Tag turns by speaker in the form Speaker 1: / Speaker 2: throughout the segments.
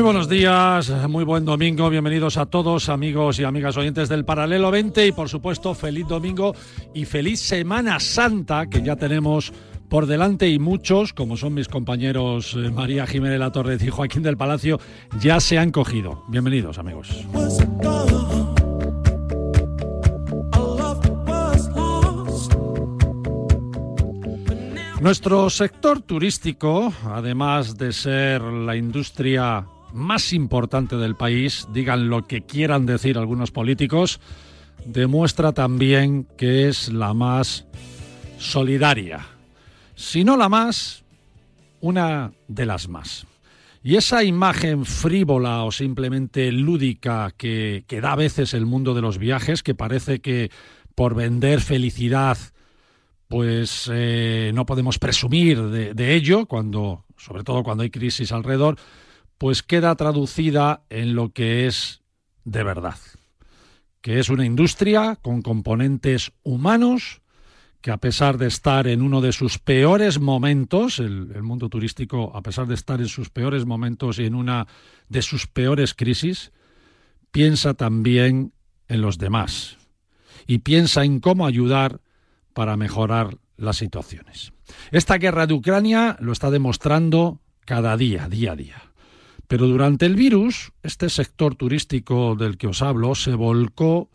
Speaker 1: Muy buenos días, muy buen domingo, bienvenidos a todos amigos y amigas oyentes del Paralelo 20 y por supuesto feliz domingo y feliz Semana Santa que ya tenemos por delante y muchos, como son mis compañeros eh, María Jiménez La Torre y Joaquín del Palacio, ya se han cogido. Bienvenidos amigos. Nuestro sector turístico, además de ser la industria más importante del país, digan lo que quieran decir algunos políticos, demuestra también que es la más solidaria. Si no la más, una de las más. Y esa imagen frívola o simplemente lúdica que, que da a veces el mundo de los viajes, que parece que por vender felicidad, pues eh, no podemos presumir de, de ello, cuando, sobre todo cuando hay crisis alrededor, pues queda traducida en lo que es de verdad, que es una industria con componentes humanos, que a pesar de estar en uno de sus peores momentos, el, mundo turístico, a pesar de estar en sus peores momentos y en una de sus peores crisis, piensa también en los demás y piensa en cómo ayudar para mejorar las situaciones. Esta guerra de Ucrania lo está demostrando cada día, día a día. Pero durante el virus, este sector turístico del que os hablo se volcó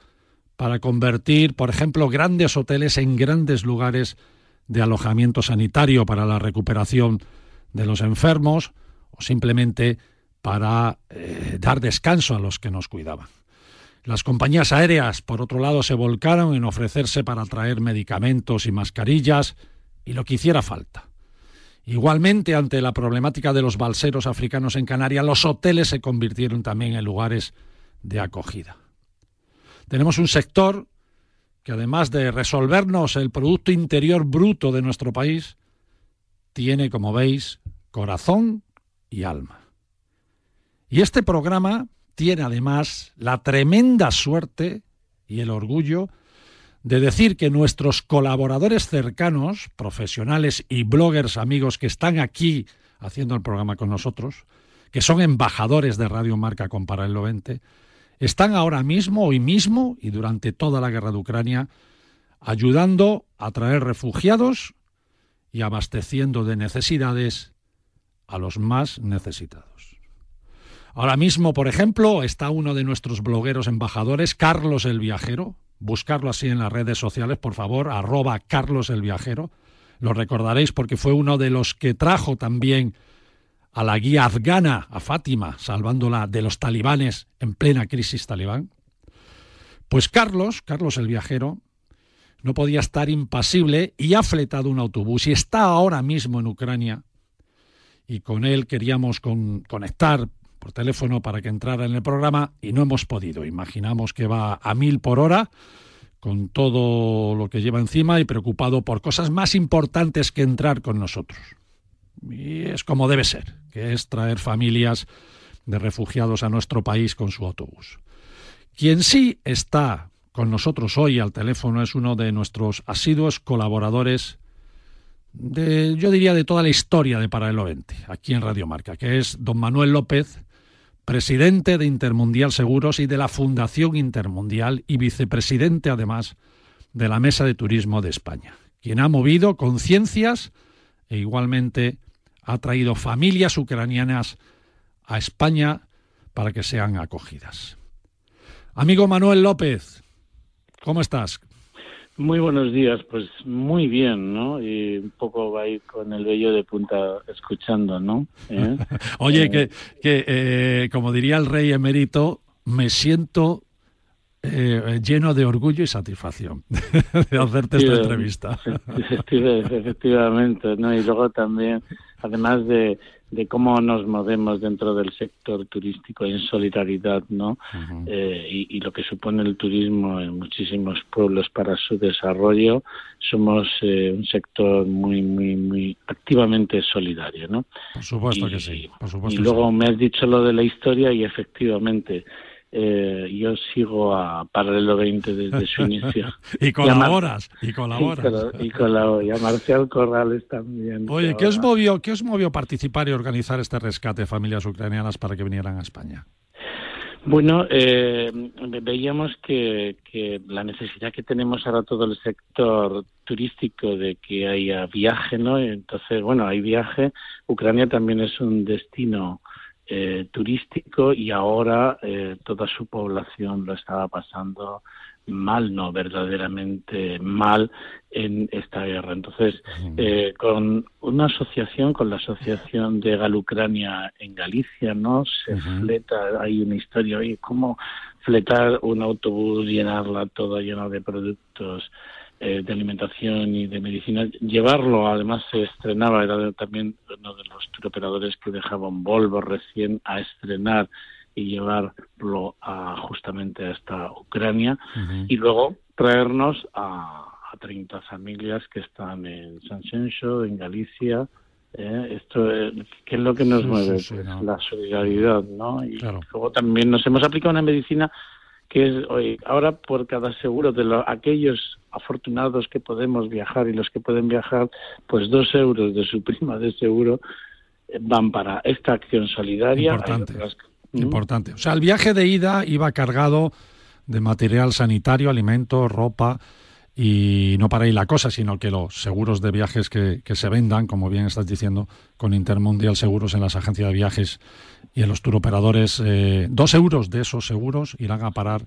Speaker 1: para convertir, por ejemplo, grandes hoteles en grandes lugares de alojamiento sanitario para la recuperación de los enfermos o simplemente para eh, dar descanso a los que nos cuidaban. Las compañías aéreas, por otro lado, se volcaron en ofrecerse para traer medicamentos y mascarillas y lo que hiciera falta. Igualmente, ante la problemática de los balseros africanos en Canarias, los hoteles se convirtieron también en lugares de acogida. Tenemos un sector que además de resolvernos el Producto Interior Bruto de nuestro país, tiene, como veis, corazón y alma. Y este programa tiene además la tremenda suerte y el orgullo de decir que nuestros colaboradores cercanos, profesionales y bloggers amigos que están aquí haciendo el programa con nosotros, que son embajadores de Radio Marca con Paralelo 20, están ahora mismo, hoy mismo y durante toda la guerra de Ucrania, ayudando a traer refugiados y abasteciendo de necesidades a los más necesitados. Ahora mismo, por ejemplo, está uno de nuestros blogueros embajadores, Carlos el Viajero, buscarlo así en las redes sociales, por favor, arroba Carlos el Viajero. Lo recordaréis porque fue uno de los que trajo también a la guía afgana, a Fátima, salvándola de los talibanes en plena crisis talibán. Pues Carlos, Carlos el Viajero, no podía estar impasible y ha fletado un autobús y está ahora mismo en Ucrania. Y con él queríamos conectar por teléfono para que entrara en el programa y no hemos podido. Imaginamos que va a mil por hora con todo lo que lleva encima y preocupado por cosas más importantes que entrar con nosotros. Y es como debe ser, que es traer familias de refugiados a nuestro país con su autobús. Quien sí está con nosotros hoy al teléfono es uno de nuestros asiduos colaboradores de, yo diría, de toda la historia de Paralelo 20, aquí en Radio Marca, que es don Manuel López, presidente de Intermundial Seguros y de la Fundación Intermundial y vicepresidente además de la Mesa de Turismo de España, quien ha movido conciencias e igualmente ha traído familias ucranianas a España para que sean acogidas. Amigo Manuel López, ¿cómo estás?
Speaker 2: Muy buenos días, pues muy bien, ¿no? Y un poco va a ir con el vello de punta escuchando, ¿no?
Speaker 1: ¿Eh? Oye, eh, que, que eh, como diría el rey emérito, me siento lleno de orgullo y satisfacción de hacerte esta entrevista.
Speaker 2: Efectivamente, ¿no? Y luego también, además de, de cómo nos movemos dentro del sector turístico en solidaridad, ¿no? Eh, y, lo que supone el turismo en muchísimos pueblos para su desarrollo, somos eh, un sector muy, muy, muy activamente solidario, ¿no?
Speaker 1: Por supuesto que sí. Por supuesto
Speaker 2: y luego me has dicho lo de la historia y efectivamente eh, yo sigo a Paralelo 20 desde su inicio.
Speaker 1: y colaboras, y, colaboras.
Speaker 2: Y, colaboro, y a Marcial Corrales también.
Speaker 1: Oye, ¿qué os, movió, ¿qué os movió participar y organizar este rescate de familias ucranianas para que vinieran a España?
Speaker 2: Bueno, eh, veíamos que, que, la necesidad que tenemos ahora todo el sector turístico de que haya viaje, ¿no? Entonces, bueno, hay viaje. Ucrania también es un destino eh, turístico y ahora eh, toda su población lo estaba pasando mal, no verdaderamente mal en esta guerra. Entonces, eh, con una asociación, con la Asociación de Galucrania en Galicia, ¿no? Se fleta, hay una historia, oye, ¿cómo fletar un autobús, llenarla toda llena de productos eh, de alimentación y de medicina. Llevarlo, además se estrenaba, era también uno de los turoperadores que dejaban Volvo recién a estrenar y llevarlo a, justamente a esta Ucrania. Y luego traernos a, a 30 familias que están en San Senso, en Galicia, ¿eh? esto qué es lo que nos mueve pues la solidaridad no y luego también nos hemos aplicado una medicina que es hoy ahora por cada seguro de los, aquellos afortunados que podemos viajar y los que pueden viajar, pues dos euros de su prima de seguro eh, van para esta acción solidaria.
Speaker 1: Importante. ¿Mm? Importante. O sea, el viaje de ida iba cargado de material sanitario, alimentos, ropa y no para ahí la cosa, sino que los seguros de viajes que, que, se vendan, como bien estás diciendo, con Intermundial Seguros en las agencias de viajes y en los turoperadores, eh, dos euros de esos seguros irán a parar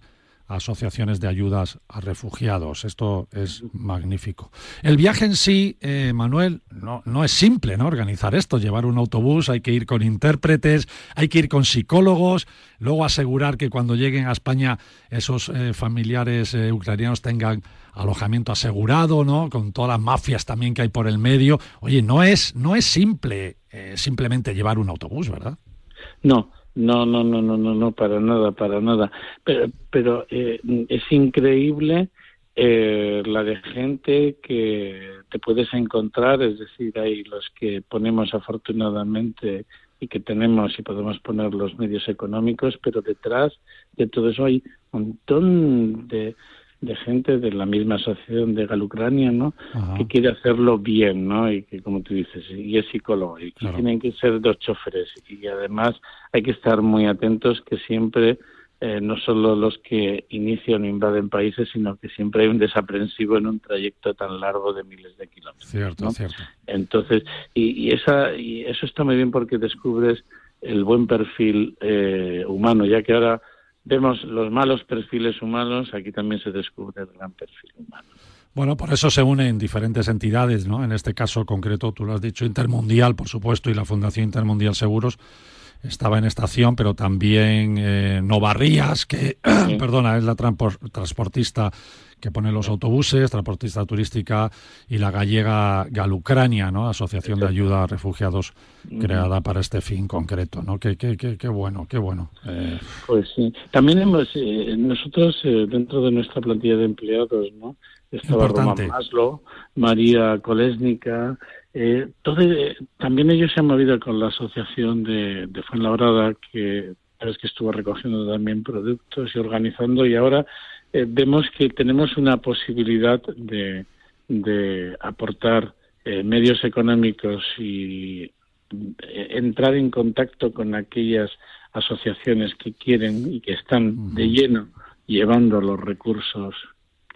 Speaker 1: asociaciones de ayudas a refugiados. Esto es magnífico. El viaje en sí, eh, Manuel, no, no es simple, ¿no? Organizar esto, llevar un autobús, hay que ir con intérpretes, hay que ir con psicólogos, luego asegurar que cuando lleguen a España esos eh, familiares ucranianos tengan alojamiento asegurado, ¿no? Con todas las mafias también que hay por el medio. Oye, no es, no es simple simplemente llevar un autobús, ¿verdad?
Speaker 2: No, no, no, no, no, no, no, para nada, para nada. Pero, pero eh, es increíble eh, la de gente que te puedes encontrar, es decir, hay los que ponemos afortunadamente y que tenemos y podemos poner los medios económicos, pero detrás de todo eso hay un montón de, de gente de la misma asociación de Galucrania, ¿no? Que quiere hacerlo bien, ¿no? Y que, como tú dices, y es psicólogo. Y tienen que ser dos choferes. Y además hay que estar muy atentos que siempre, eh, no solo los que inician o invaden países, sino que siempre hay un desaprensivo en un trayecto tan largo de miles de kilómetros.
Speaker 1: Cierto, cierto.
Speaker 2: Entonces, y, y, esa, y eso está muy bien porque descubres el buen perfil eh, humano, ya que ahora vemos los malos perfiles humanos, aquí también se descubre el gran perfil humano.
Speaker 1: Bueno, por eso se unen diferentes entidades, ¿no? En este caso concreto, tú lo has dicho, Intermundial, por supuesto, y la Fundación Intermundial Seguros estaba en estación, pero también eh, Novarrías, que, perdona, es la transportista que pone los autobuses, transportista turística y la gallega Galucrania, ¿no? Asociación de Ayuda a Refugiados creada para este fin concreto, ¿no? Qué, qué, qué, qué bueno, qué bueno.
Speaker 2: Eh, pues sí. También hemos, eh, nosotros eh, dentro de nuestra plantilla de empleados, ¿no? Estaba Roma Maslo, María Kolesnica, eh, todo, también ellos se han movido con la asociación de, de Fuenlabrada, que es que estuvo recogiendo también productos y organizando, y ahora eh, vemos que tenemos una posibilidad de, de aportar eh, medios económicos y eh, entrar en contacto con aquellas asociaciones que quieren y que están de lleno llevando los recursos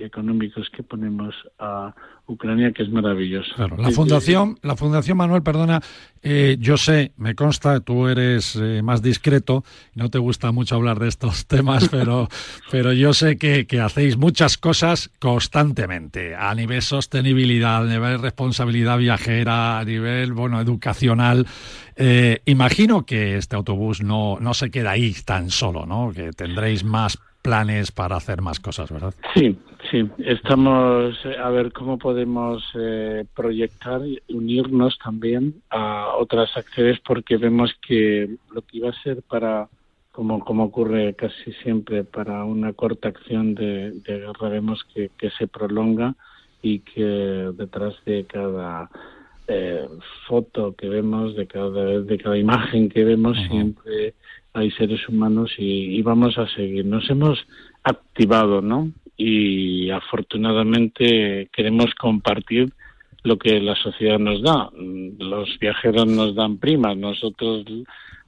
Speaker 2: económicos que ponemos a Ucrania, que es maravilloso.
Speaker 1: la fundación, la fundación Manuel, perdona, eh, yo sé, me consta, tú eres eh, más discreto, no te gusta mucho hablar de estos temas, pero, pero yo sé que, que, hacéis muchas cosas constantemente, a nivel sostenibilidad, a nivel responsabilidad viajera, a nivel, bueno, educacional. Eh, imagino que este autobús no, no se queda ahí tan solo, ¿no? Que tendréis más planes para hacer más cosas, ¿verdad?
Speaker 2: Sí, sí. Estamos eh, a ver cómo podemos eh, proyectar, unirnos también a otras acciones porque vemos que lo que iba a ser para, como, como ocurre casi siempre, para una corta acción de, guerra, vemos que, que, se prolonga y que detrás de cada eh, foto que vemos, de cada, de cada imagen que vemos, siempre hay seres humanos y, vamos a seguir. Nos hemos activado, ¿no? Y afortunadamente queremos compartir lo que la sociedad nos da. Los viajeros nos dan primas, nosotros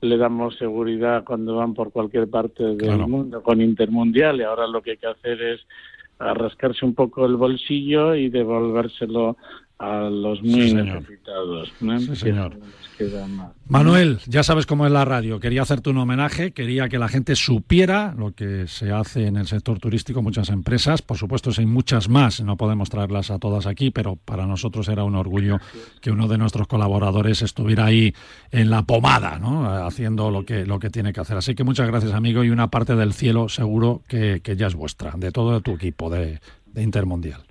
Speaker 2: le damos seguridad cuando van por cualquier parte del mundo con Intermundial y ahora lo que hay que hacer es rascarse un poco el bolsillo y devolvérselo a los muy necesitados.
Speaker 1: señor. Manuel, ya sabes cómo es la radio. Quería hacerte un homenaje, quería que la gente supiera lo que se hace en el sector turístico, muchas empresas, por supuesto hay muchas más, no podemos traerlas a todas aquí, pero para nosotros era un orgullo que uno de nuestros colaboradores estuviera ahí en la pomada, ¿no? haciendo lo que, lo que tiene que hacer. Así que muchas gracias, amigo, y una parte del cielo seguro que, ya es vuestra, de todo tu equipo de Intermundial.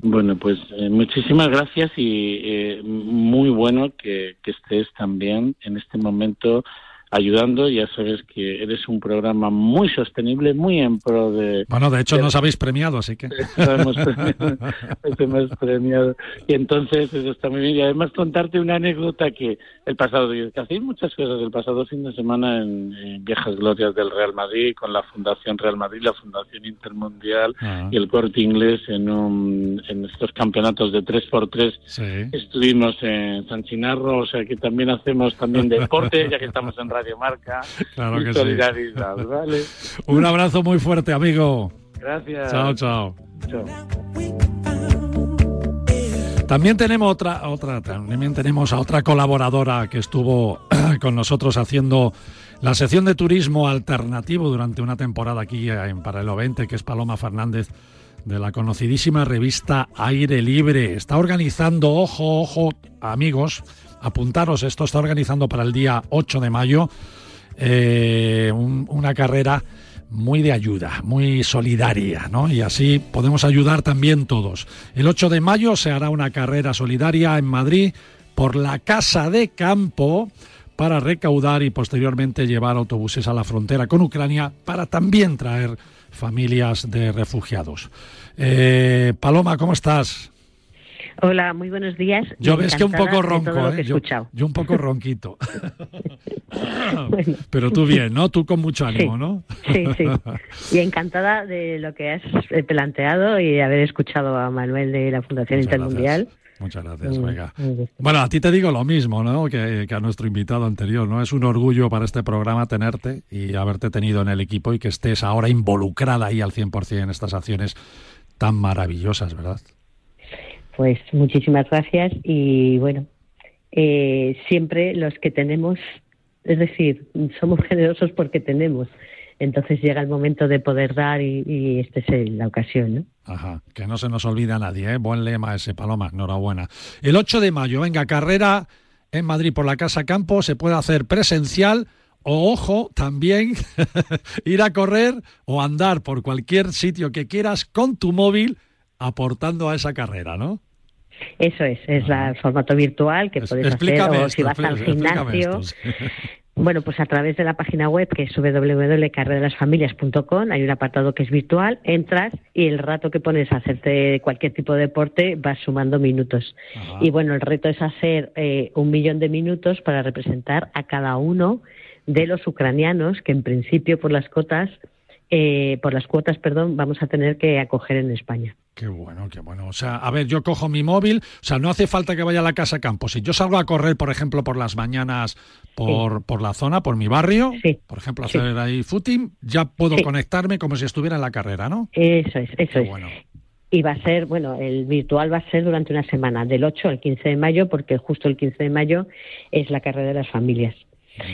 Speaker 2: Bueno, pues eh, muchísimas gracias y eh, muy bueno que, que, estés también en este momento ayudando. Ya sabes que eres un programa muy sostenible, muy en pro de...
Speaker 1: Bueno, de hecho nos habéis premiado, así que...
Speaker 2: hemos premiado, premiado. Y entonces eso está muy bien. Y además contarte una anécdota que el pasado día, que hacéis muchas cosas el pasado fin de semana en, Viejas Glorias del Real Madrid, con la Fundación Real Madrid, la Fundación Intermundial ah. y el Corte Inglés en, un, en estos campeonatos de 3x3. Estuvimos en San Chinarro, o sea que también hacemos también deporte, ya que estamos en Radio Marca.
Speaker 1: Claro que
Speaker 2: solidaridad, ¿vale?
Speaker 1: Un abrazo muy fuerte, amigo.
Speaker 2: Gracias.
Speaker 1: Chao, chao. También tenemos otra, otra, también tenemos a otra colaboradora que estuvo con nosotros haciendo la sección de turismo alternativo durante una temporada aquí en Paralelo 20, que es Paloma Fernández de la conocidísima revista Aire Libre. Está organizando, ojo, ojo, amigos, apuntaros, esto está organizando para el día 8 de mayo eh, una carrera muy de ayuda, muy solidaria, ¿no? Y así podemos ayudar también todos. El 8 de mayo se hará una carrera solidaria en Madrid por la Casa de Campo para recaudar y posteriormente llevar autobuses a la frontera con Ucrania para también traer familias de refugiados. Eh, Paloma, ¿cómo estás?
Speaker 3: Hola, muy buenos días.
Speaker 1: Yo ves que un poco ronco, ¿eh? Yo, un poco ronquito. Pero tú bien, ¿no? Tú con mucho ánimo, ¿no?
Speaker 3: sí, sí. Y encantada de lo que has eh, planteado y haber escuchado a Manuel de la Fundación Intermundial.
Speaker 1: Muchas gracias, venga. Bueno, a ti te digo lo mismo, ¿no? Que, que, a nuestro invitado anterior, ¿no? Es un orgullo para este programa tenerte y haberte tenido en el equipo y que estés ahora involucrada ahí al 100% en estas acciones tan maravillosas, ¿verdad?
Speaker 3: Pues muchísimas gracias y bueno, eh, siempre los que tenemos, es decir, somos generosos porque tenemos. Entonces llega el momento de poder dar y, y esta es la ocasión, ¿no?
Speaker 1: Ajá, que no se nos olvida a nadie, ¿eh? Buen lema ese, Paloma, enhorabuena. El 8 de mayo, venga, carrera en Madrid por la Casa Campo, se puede hacer presencial o, ojo, también ir a correr o andar por cualquier sitio que quieras con tu móvil aportando a esa carrera, ¿no?
Speaker 3: Eso es, es el formato virtual que puedes hacer o si vas al gimnasio. Bueno, pues a través de la página web que es www.carreralasfamilias.com hay un apartado que es virtual, entras y el rato que pones a hacerte cualquier tipo de deporte vas sumando minutos. Y bueno, el reto es hacer eh, un millón de minutos para representar a cada uno de los ucranianos que en principio por las cotas eh, por las cuotas, perdón, vamos a tener que acoger en España.
Speaker 1: Qué bueno, qué bueno. O sea, a ver, yo cojo mi móvil, o sea, no hace falta que vaya a la casa campo. Si yo salgo a correr, por ejemplo, por las mañanas por, por la zona, por mi barrio, por ejemplo, hacer ahí footing, ya puedo conectarme como si estuviera en la carrera, ¿no?
Speaker 3: Eso es, eso es. y va a ser, bueno, el virtual va a ser durante una semana, del 8 al 15 de mayo, porque justo el 15 de mayo es la carrera de las familias.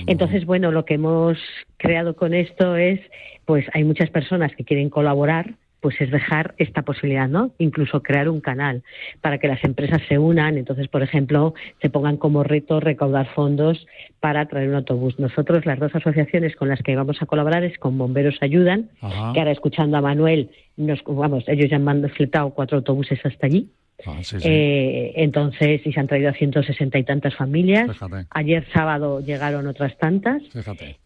Speaker 3: Entonces, bueno, lo que hemos creado con esto es, pues hay muchas personas que quieren colaborar, pues es dejar esta posibilidad, ¿no? Incluso crear un canal para que las empresas se unan, entonces, por ejemplo, se pongan como reto recaudar fondos para traer un autobús. Nosotros, las dos asociaciones con las que vamos a colaborar es con Bomberos Ayudan, que ahora escuchando a Manuel, nos, vamos, ellos ya han fletado cuatro autobuses hasta allí Ah, eh, entonces, y se han traído a 160 y tantas familias. Ayer sábado llegaron otras tantas.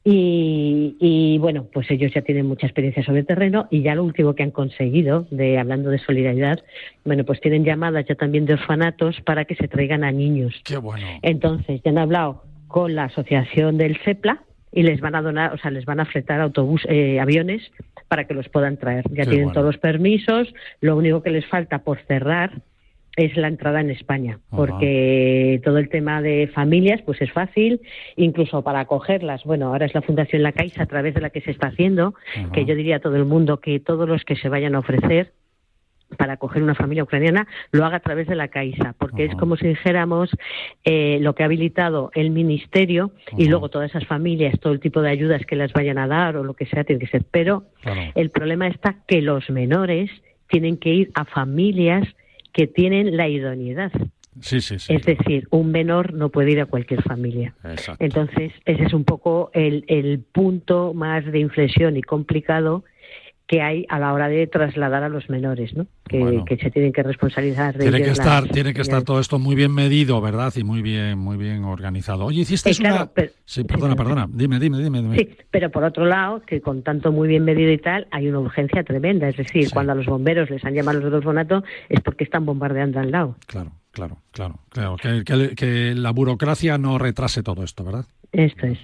Speaker 3: Y, bueno, pues ellos ya tienen mucha experiencia sobre el terreno y ya lo último que han conseguido, de hablando de solidaridad, bueno, pues tienen llamadas ya también de orfanatos para que se traigan a niños.
Speaker 1: Qué bueno.
Speaker 3: Entonces, ya han hablado con la asociación del CEPLA y les van a donar, o sea, les van a fletar autobús, eh, aviones para que los puedan traer. Ya tienen todos los permisos, lo único que les falta por cerrar es la entrada en España, porque todo el tema de familias pues es fácil, incluso para acogerlas. Bueno, ahora es la Fundación La Caixa a través de la que se está haciendo, que yo diría a todo el mundo que todos los que se vayan a ofrecer para acoger una familia ucraniana lo haga a través de la Caixa, porque es como si dijéramos eh, lo que ha habilitado el Ministerio y luego todas esas familias, todo el tipo de ayudas que las vayan a dar o lo que sea, tiene que ser. Pero el problema está que los menores tienen que ir a familias que tienen la idoneidad.
Speaker 1: Sí, sí, sí.
Speaker 3: Es decir, un menor no puede ir a cualquier familia. Entonces, ese es un poco el, el punto más de inflexión y complicado que hay a la hora de trasladar a los menores, ¿no? Que, se tienen que responsabilizar de
Speaker 1: tiene que estar tiene que estar todo esto muy bien medido, ¿verdad? Y muy bien muy bien organizado. Oye, hiciste una Sí, perdona, perdona. Dime, dime, dime,
Speaker 3: Sí, pero por otro lado, que con tanto muy bien medido y tal, hay una urgencia tremenda, es decir, cuando a los bomberos les han llamado los de orfanato es porque están bombardeando al lado.
Speaker 1: Claro, claro, claro, claro, que, que la burocracia no retrase todo esto, ¿verdad?
Speaker 3: Esto es.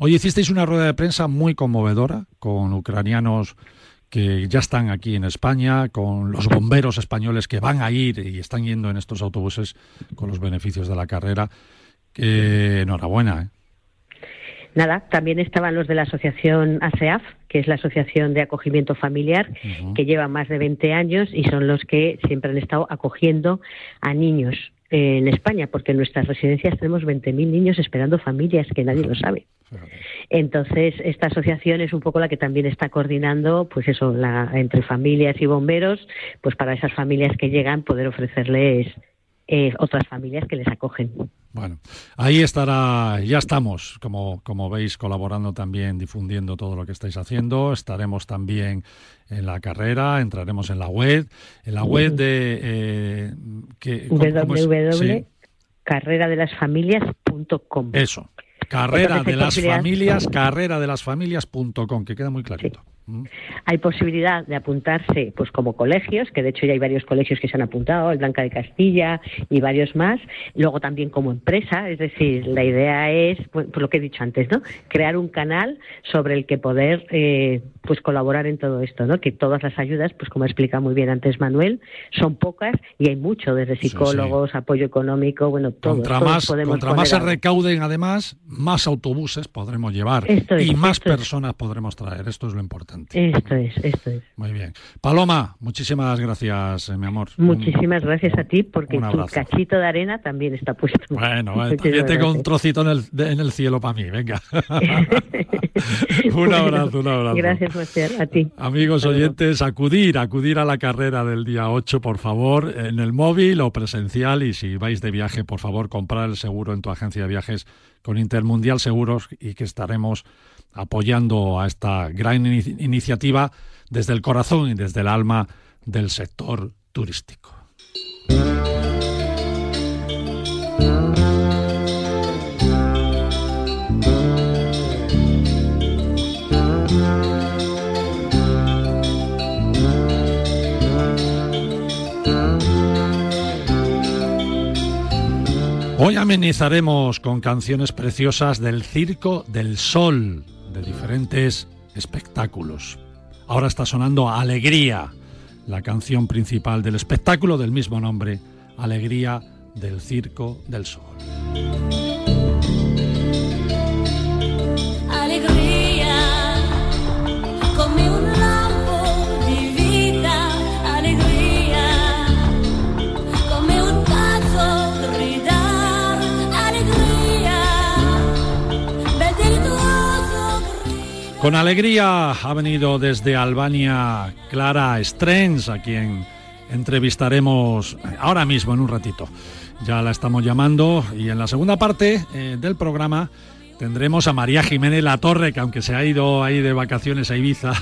Speaker 1: Oye, hicisteis una rueda de prensa muy conmovedora con ucranianos que ya están aquí en España, con los bomberos españoles que van a ir y están yendo en estos autobuses con los beneficios de la carrera. Que enhorabuena. ¿eh?
Speaker 3: Nada, también estaban los de la asociación ASEAF, que es la Asociación de Acogimiento Familiar, que lleva más de 20 años y son los que siempre han estado acogiendo a niños en España, porque en nuestras residencias tenemos 20.000 niños esperando familias, que nadie lo sabe. Entonces, esta asociación es un poco la que también está coordinando, pues eso, la, entre familias y bomberos, pues para esas familias que llegan poder ofrecerles eh, otras familias que les acogen.
Speaker 1: Bueno, ahí estará, ya estamos, como, como veis, colaborando también, difundiendo todo lo que estáis haciendo. Estaremos también en la carrera, entraremos en la web, en la web de...
Speaker 3: Eh, que, www.carreradelasfamilias.com.
Speaker 1: Eso, carrera de las familias, carrera de las familias.com, que queda muy clarito.
Speaker 3: Hay posibilidad de apuntarse pues como colegios, que de hecho ya hay varios colegios que se han apuntado, el Blanca de Castilla y varios más. Luego también como empresa, es decir, la idea es, pues, lo que he dicho antes, ¿no? Crear un canal sobre el que poder eh, pues colaborar en todo esto, ¿no? Que todas las ayudas, pues como explica muy bien antes Manuel, son pocas y hay mucho, desde psicólogos, apoyo económico, bueno, todo.
Speaker 1: Contra más, contra más se recauden, además, más autobuses podremos llevar y más personas podremos traer. Esto es lo importante.
Speaker 3: Esto es, esto es.
Speaker 1: Muy bien. Paloma, muchísimas gracias, eh, mi amor.
Speaker 3: Muchísimas gracias a ti porque tu cachito de arena también está puesto.
Speaker 1: Bueno, eh, también tengo un trocito en el, en el cielo para mí, venga. un abrazo, un abrazo.
Speaker 3: Gracias, Marcial, a ti.
Speaker 1: Amigos oyentes, acudir, acudir a la carrera del día 8, por favor, en el móvil o presencial y si vais de viaje, por favor, comprar el seguro en tu agencia de viajes con Intermundial Seguros y que estaremos apoyando a esta gran iniciativa desde el corazón y desde el alma del sector turístico. Hoy amenizaremos con canciones preciosas del Circo del Sol, de diferentes espectáculos. Ahora está sonando Alegría, la canción principal del espectáculo del mismo nombre, Alegría del Circo del Sol. Con alegría ha venido desde Albania Clara Strens, a quien entrevistaremos ahora mismo en un ratito. Ya la estamos llamando y en la segunda parte eh, del programa tendremos a María Jiménez La Torre, que aunque se ha ido ahí de vacaciones a Ibiza,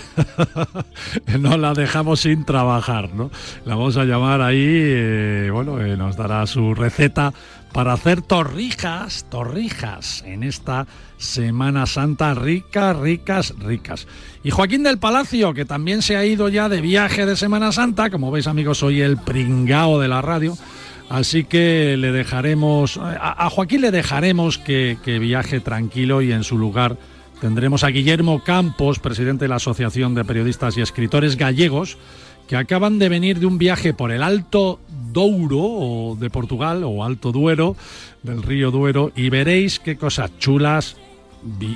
Speaker 1: no la dejamos sin trabajar, ¿no? La vamos a llamar ahí, eh, bueno, eh, nos dará su receta para hacer torrijas, torrijas en esta Semana Santa ricas, ricas, ricas. Y Joaquín del Palacio, que también se ha ido ya de viaje de Semana Santa, como veis amigos, soy el pringao de la radio. Así que le dejaremos, a, Joaquín le dejaremos que, que viaje tranquilo y en su lugar tendremos a Guillermo Campos, presidente de la Asociación de Periodistas y Escritores Gallegos, que acaban de venir de un viaje por el Alto Douro o de Portugal o Alto Duero, del río Duero, y veréis qué cosas chulas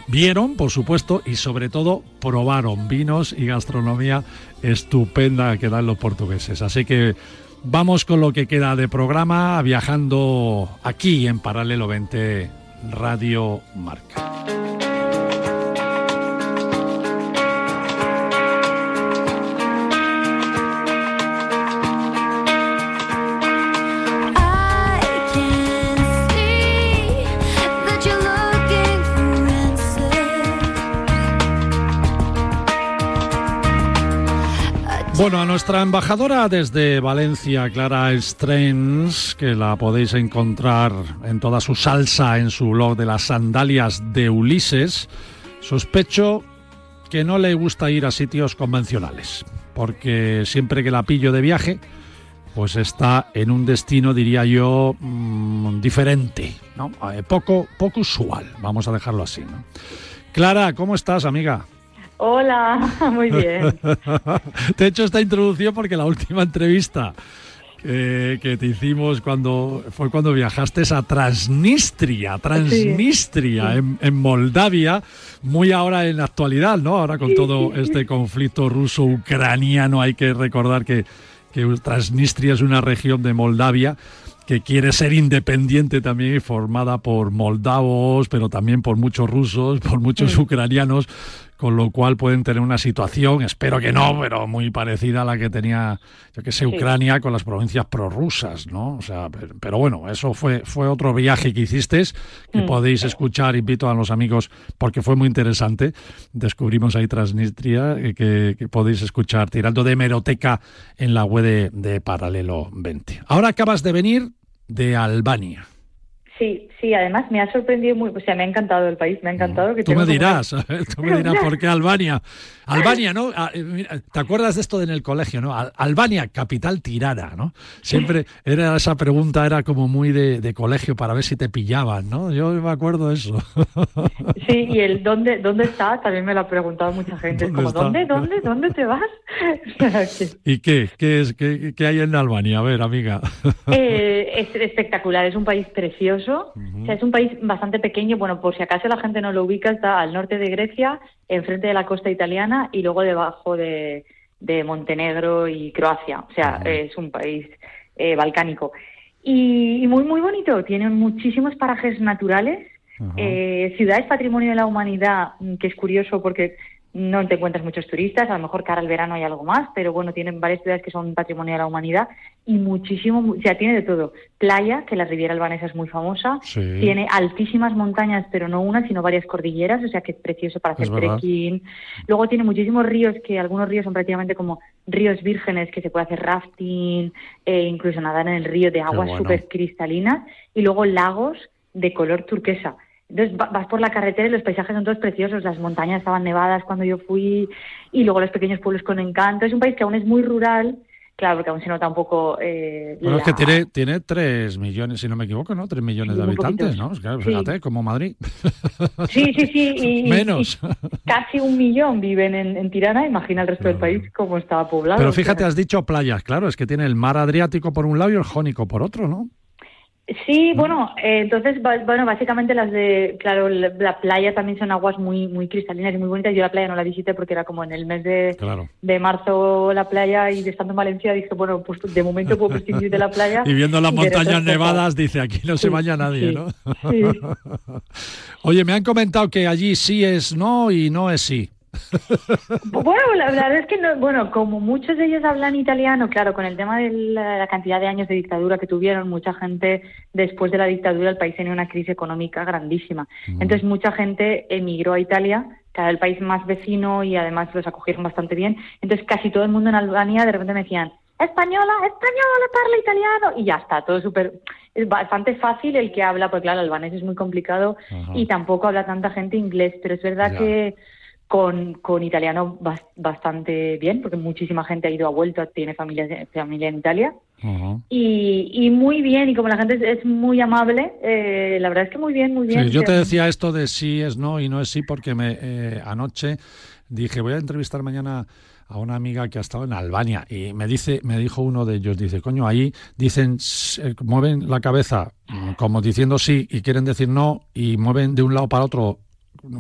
Speaker 1: vieron, por supuesto, y sobre todo probaron vinos y gastronomía estupenda que dan los portugueses. Así que vamos con lo que queda de programa, viajando aquí en Paralelo 20 Radio Marca. Bueno, a nuestra embajadora desde Valencia, Clara Strens, que la podéis encontrar en toda su salsa en su blog de las sandalias de Ulises, sospecho que no le gusta ir a sitios convencionales, porque siempre que la pillo de viaje, pues está en un destino, diría yo, mm, diferente, ¿no? Eh, poco, poco usual, vamos a dejarlo así. Clara, ¿cómo estás, amiga?
Speaker 4: Hola, muy bien.
Speaker 1: te he hecho esta introducción porque la última entrevista que, te hicimos cuando fue cuando viajaste a Transnistria, Transnistria En, Moldavia, muy ahora en la actualidad, ¿no? Ahora con todo este conflicto ruso-ucraniano hay que recordar que, que Transnistria es una región de Moldavia que quiere ser independiente también, formada por moldavos, pero también por muchos rusos, por muchos ucranianos, con lo cual pueden tener una situación, espero que no, pero muy parecida a la que tenía, yo que sé, Ucrania con las provincias prorrusas, ¿no? O sea, pero, bueno, eso fue, fue otro viaje que hiciste, que mm. podéis escuchar, invito a los amigos, porque fue muy interesante. Descubrimos ahí Transnistria, eh, que, podéis escuchar tirando de hemeroteca en la web de, de Paralelo 20. Ahora acabas de venir de Albania.
Speaker 4: Sí, sí, además me ha sorprendido muy, o sea, me ha encantado el país, me ha encantado que
Speaker 1: Tú me dirás, tú me dirás por qué Albania. Albania, ¿no? Ah, eh, ¿Te acuerdas de esto en el colegio, no? Albania, capital tirana, ¿no? Siempre era esa pregunta, era como muy de, colegio para ver si te pillaban, ¿no? Yo me acuerdo de eso.
Speaker 4: Sí, y el dónde, dónde está también me lo ha preguntado mucha gente. ¿Dónde como, ¿dónde, dónde, dónde te vas?
Speaker 1: ¿Y qué? ¿Qué, es, qué, qué hay en Albania? A ver, amiga.
Speaker 4: Eh, es espectacular, es un país precioso. O sea, es un país bastante pequeño. Bueno, por si acaso la gente no lo ubica, está al norte de Grecia, enfrente de la costa italiana y luego debajo de, Montenegro y Croacia. O sea, es un país eh, balcánico. Y, muy, muy bonito. Tiene muchísimos parajes naturales, eh, ciudades patrimonio de la humanidad, que es curioso porque no te encuentras muchos turistas, a lo mejor cara al verano hay algo más, pero bueno, tienen varias ciudades que son patrimonio de la humanidad y muchísimo, o sea, tiene de todo. Playa, que la Riviera Albanesa es muy famosa, tiene altísimas montañas, pero no una, sino varias cordilleras, o sea que es precioso para hacer trekking. Luego tiene muchísimos ríos, que algunos ríos son prácticamente como ríos vírgenes, que se puede hacer rafting, e incluso nadar en el río de aguas súper cristalinas, y luego lagos de color turquesa. Entonces vas por la carretera y los paisajes son todos preciosos, las montañas estaban nevadas cuando yo fui y luego los pequeños pueblos con encanto. Es un país que aún es muy rural, claro, porque aún se nota un poco... Eh,
Speaker 1: bueno, es que tiene, tiene 3 millones, si no me equivoco, ¿no? 3 millones de habitantes, ¿no? fíjate, como Madrid.
Speaker 4: Sí, sí, sí.
Speaker 1: Y, Menos.
Speaker 4: casi un millón viven en, Tirana, imagina el resto del país cómo está poblado.
Speaker 1: Pero fíjate, has dicho playas, claro, es que tiene el mar Adriático por un lado y el Jónico por otro, ¿no?
Speaker 4: Sí, bueno, eh, entonces, bueno, básicamente las de, claro, la, playa también son aguas muy muy cristalinas y muy bonitas. Yo la playa no la visité porque era como en el mes de, de marzo la playa y estando en Valencia dije, bueno, pues de momento puedo prescindir de la playa.
Speaker 1: y viendo las montañas nevadas dice, aquí no se baña nadie, ¿no? Sí. Oye, me han comentado que allí sí es no y no es sí.
Speaker 4: Bueno, la, verdad es que, no, bueno, como muchos de ellos hablan italiano, claro, con el tema de la, cantidad de años de dictadura que tuvieron, mucha gente, después de la dictadura, el país tenía una crisis económica grandísima. Mm. Entonces, mucha gente emigró a Italia, que era el país más vecino y además los acogieron bastante bien. Entonces, casi todo el mundo en Albania de repente me decían, española, española, parla italiano, y ya está, todo súper, es bastante fácil el que habla, porque claro, el albanés es muy complicado y tampoco habla tanta gente inglés, pero es verdad que con, con italiano bastante bien, porque muchísima gente ha ido, a vuelto, tiene familia, familia en Italia. y, y, muy bien, y como la gente es, muy amable, eh, la verdad es que muy bien, muy bien.
Speaker 1: yo te decía esto de sí es no y no es sí, porque me eh, anoche dije, voy a entrevistar mañana a una amiga que ha estado en Albania y me dice, me dijo uno de ellos, dice, coño, ahí dicen, eh, mueven la cabeza mm, como diciendo sí y quieren decir no y mueven de un lado para otro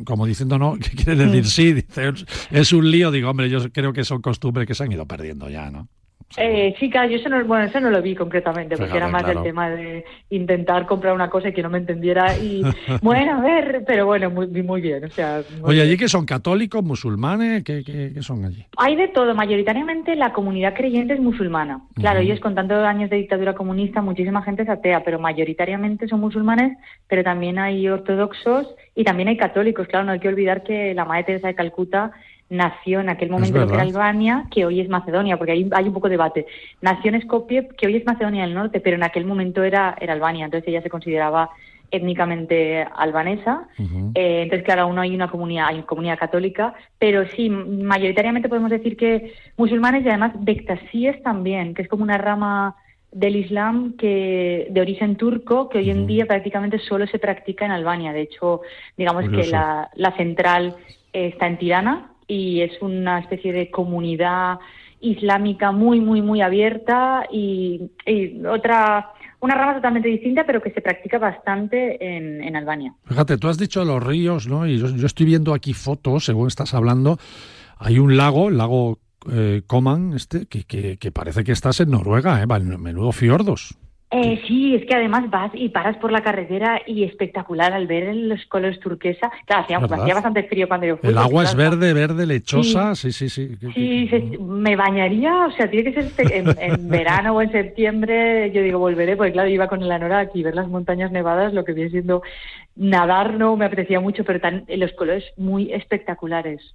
Speaker 1: como diciendo no, que quiere decir sí, dice, es un lío, digo, hombre, yo creo que son costumbres que se han ido perdiendo ya, ¿no?
Speaker 4: Eh, sí, claro, yo eso no, bueno, eso no lo vi concretamente, porque era más el tema de intentar comprar una cosa y que no me entendiera. Y bueno, a ver, pero bueno, muy, muy bien. O sea,
Speaker 1: Oye, ¿allí que son católicos, musulmanes? ¿Qué, ¿Qué, qué, son allí?
Speaker 4: Hay de todo, mayoritariamente la comunidad creyente es musulmana. Claro, ellos con tantos años de dictadura comunista, muchísima gente es atea, pero mayoritariamente son musulmanes, pero también hay ortodoxos y también hay católicos. Claro, no hay que olvidar que la Madre Teresa de Calcuta nació en aquel momento lo que era Albania, que hoy es Macedonia, porque hay, hay un poco de debate. Nació en Skopje, que hoy es Macedonia del Norte, pero en aquel momento era, era Albania, entonces ella se consideraba étnicamente albanesa. Eh, entonces, claro, aún hay una comunidad, hay comunidad católica, pero sí, mayoritariamente podemos decir que musulmanes y además bectasíes también, que es como una rama del Islam que de origen turco que hoy en día prácticamente solo se practica en Albania. De hecho, digamos que la, la central está en Tirana, y es una especie de comunidad islámica muy, muy, muy abierta y, otra, una rama totalmente distinta, pero que se practica bastante en, en Albania.
Speaker 1: Fíjate, tú has dicho los ríos, ¿no? Y yo, estoy viendo aquí fotos, según estás hablando, hay un lago, el lago eh, Coman, este, que, que, que, parece que estás en Noruega, ¿eh? Menudo fiordos.
Speaker 4: Eh, sí, es que además vas y paras por la carretera y espectacular al ver los colores turquesa. Claro, hacía, bastante frío cuando yo fui.
Speaker 1: El agua es verde, verde, lechosa, sí, sí,
Speaker 4: sí. Sí, me bañaría, o sea, tiene que ser en, verano o en septiembre, yo digo, volveré, porque claro, iba con el anorak y ver las montañas nevadas, lo que viene siendo nadar no me apetecía mucho, pero tan, los colores muy espectaculares.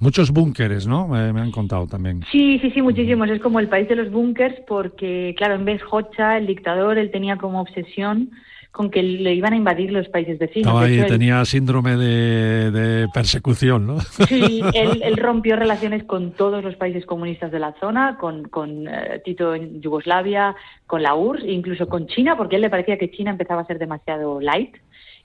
Speaker 1: Muchos búnkeres, ¿no? me han contado también.
Speaker 4: Sí, sí, sí, muchísimos. Es como el país de los búnkers porque, claro, en vez Hocha, el dictador, él tenía como obsesión con que le iban a invadir los países vecinos.
Speaker 1: Estaba tenía síndrome de, persecución, ¿no?
Speaker 4: Sí, él, rompió relaciones con todos los países comunistas de la zona, con, con eh, Tito en Yugoslavia, con la URSS, incluso con China, porque a él le parecía que China empezaba a ser demasiado light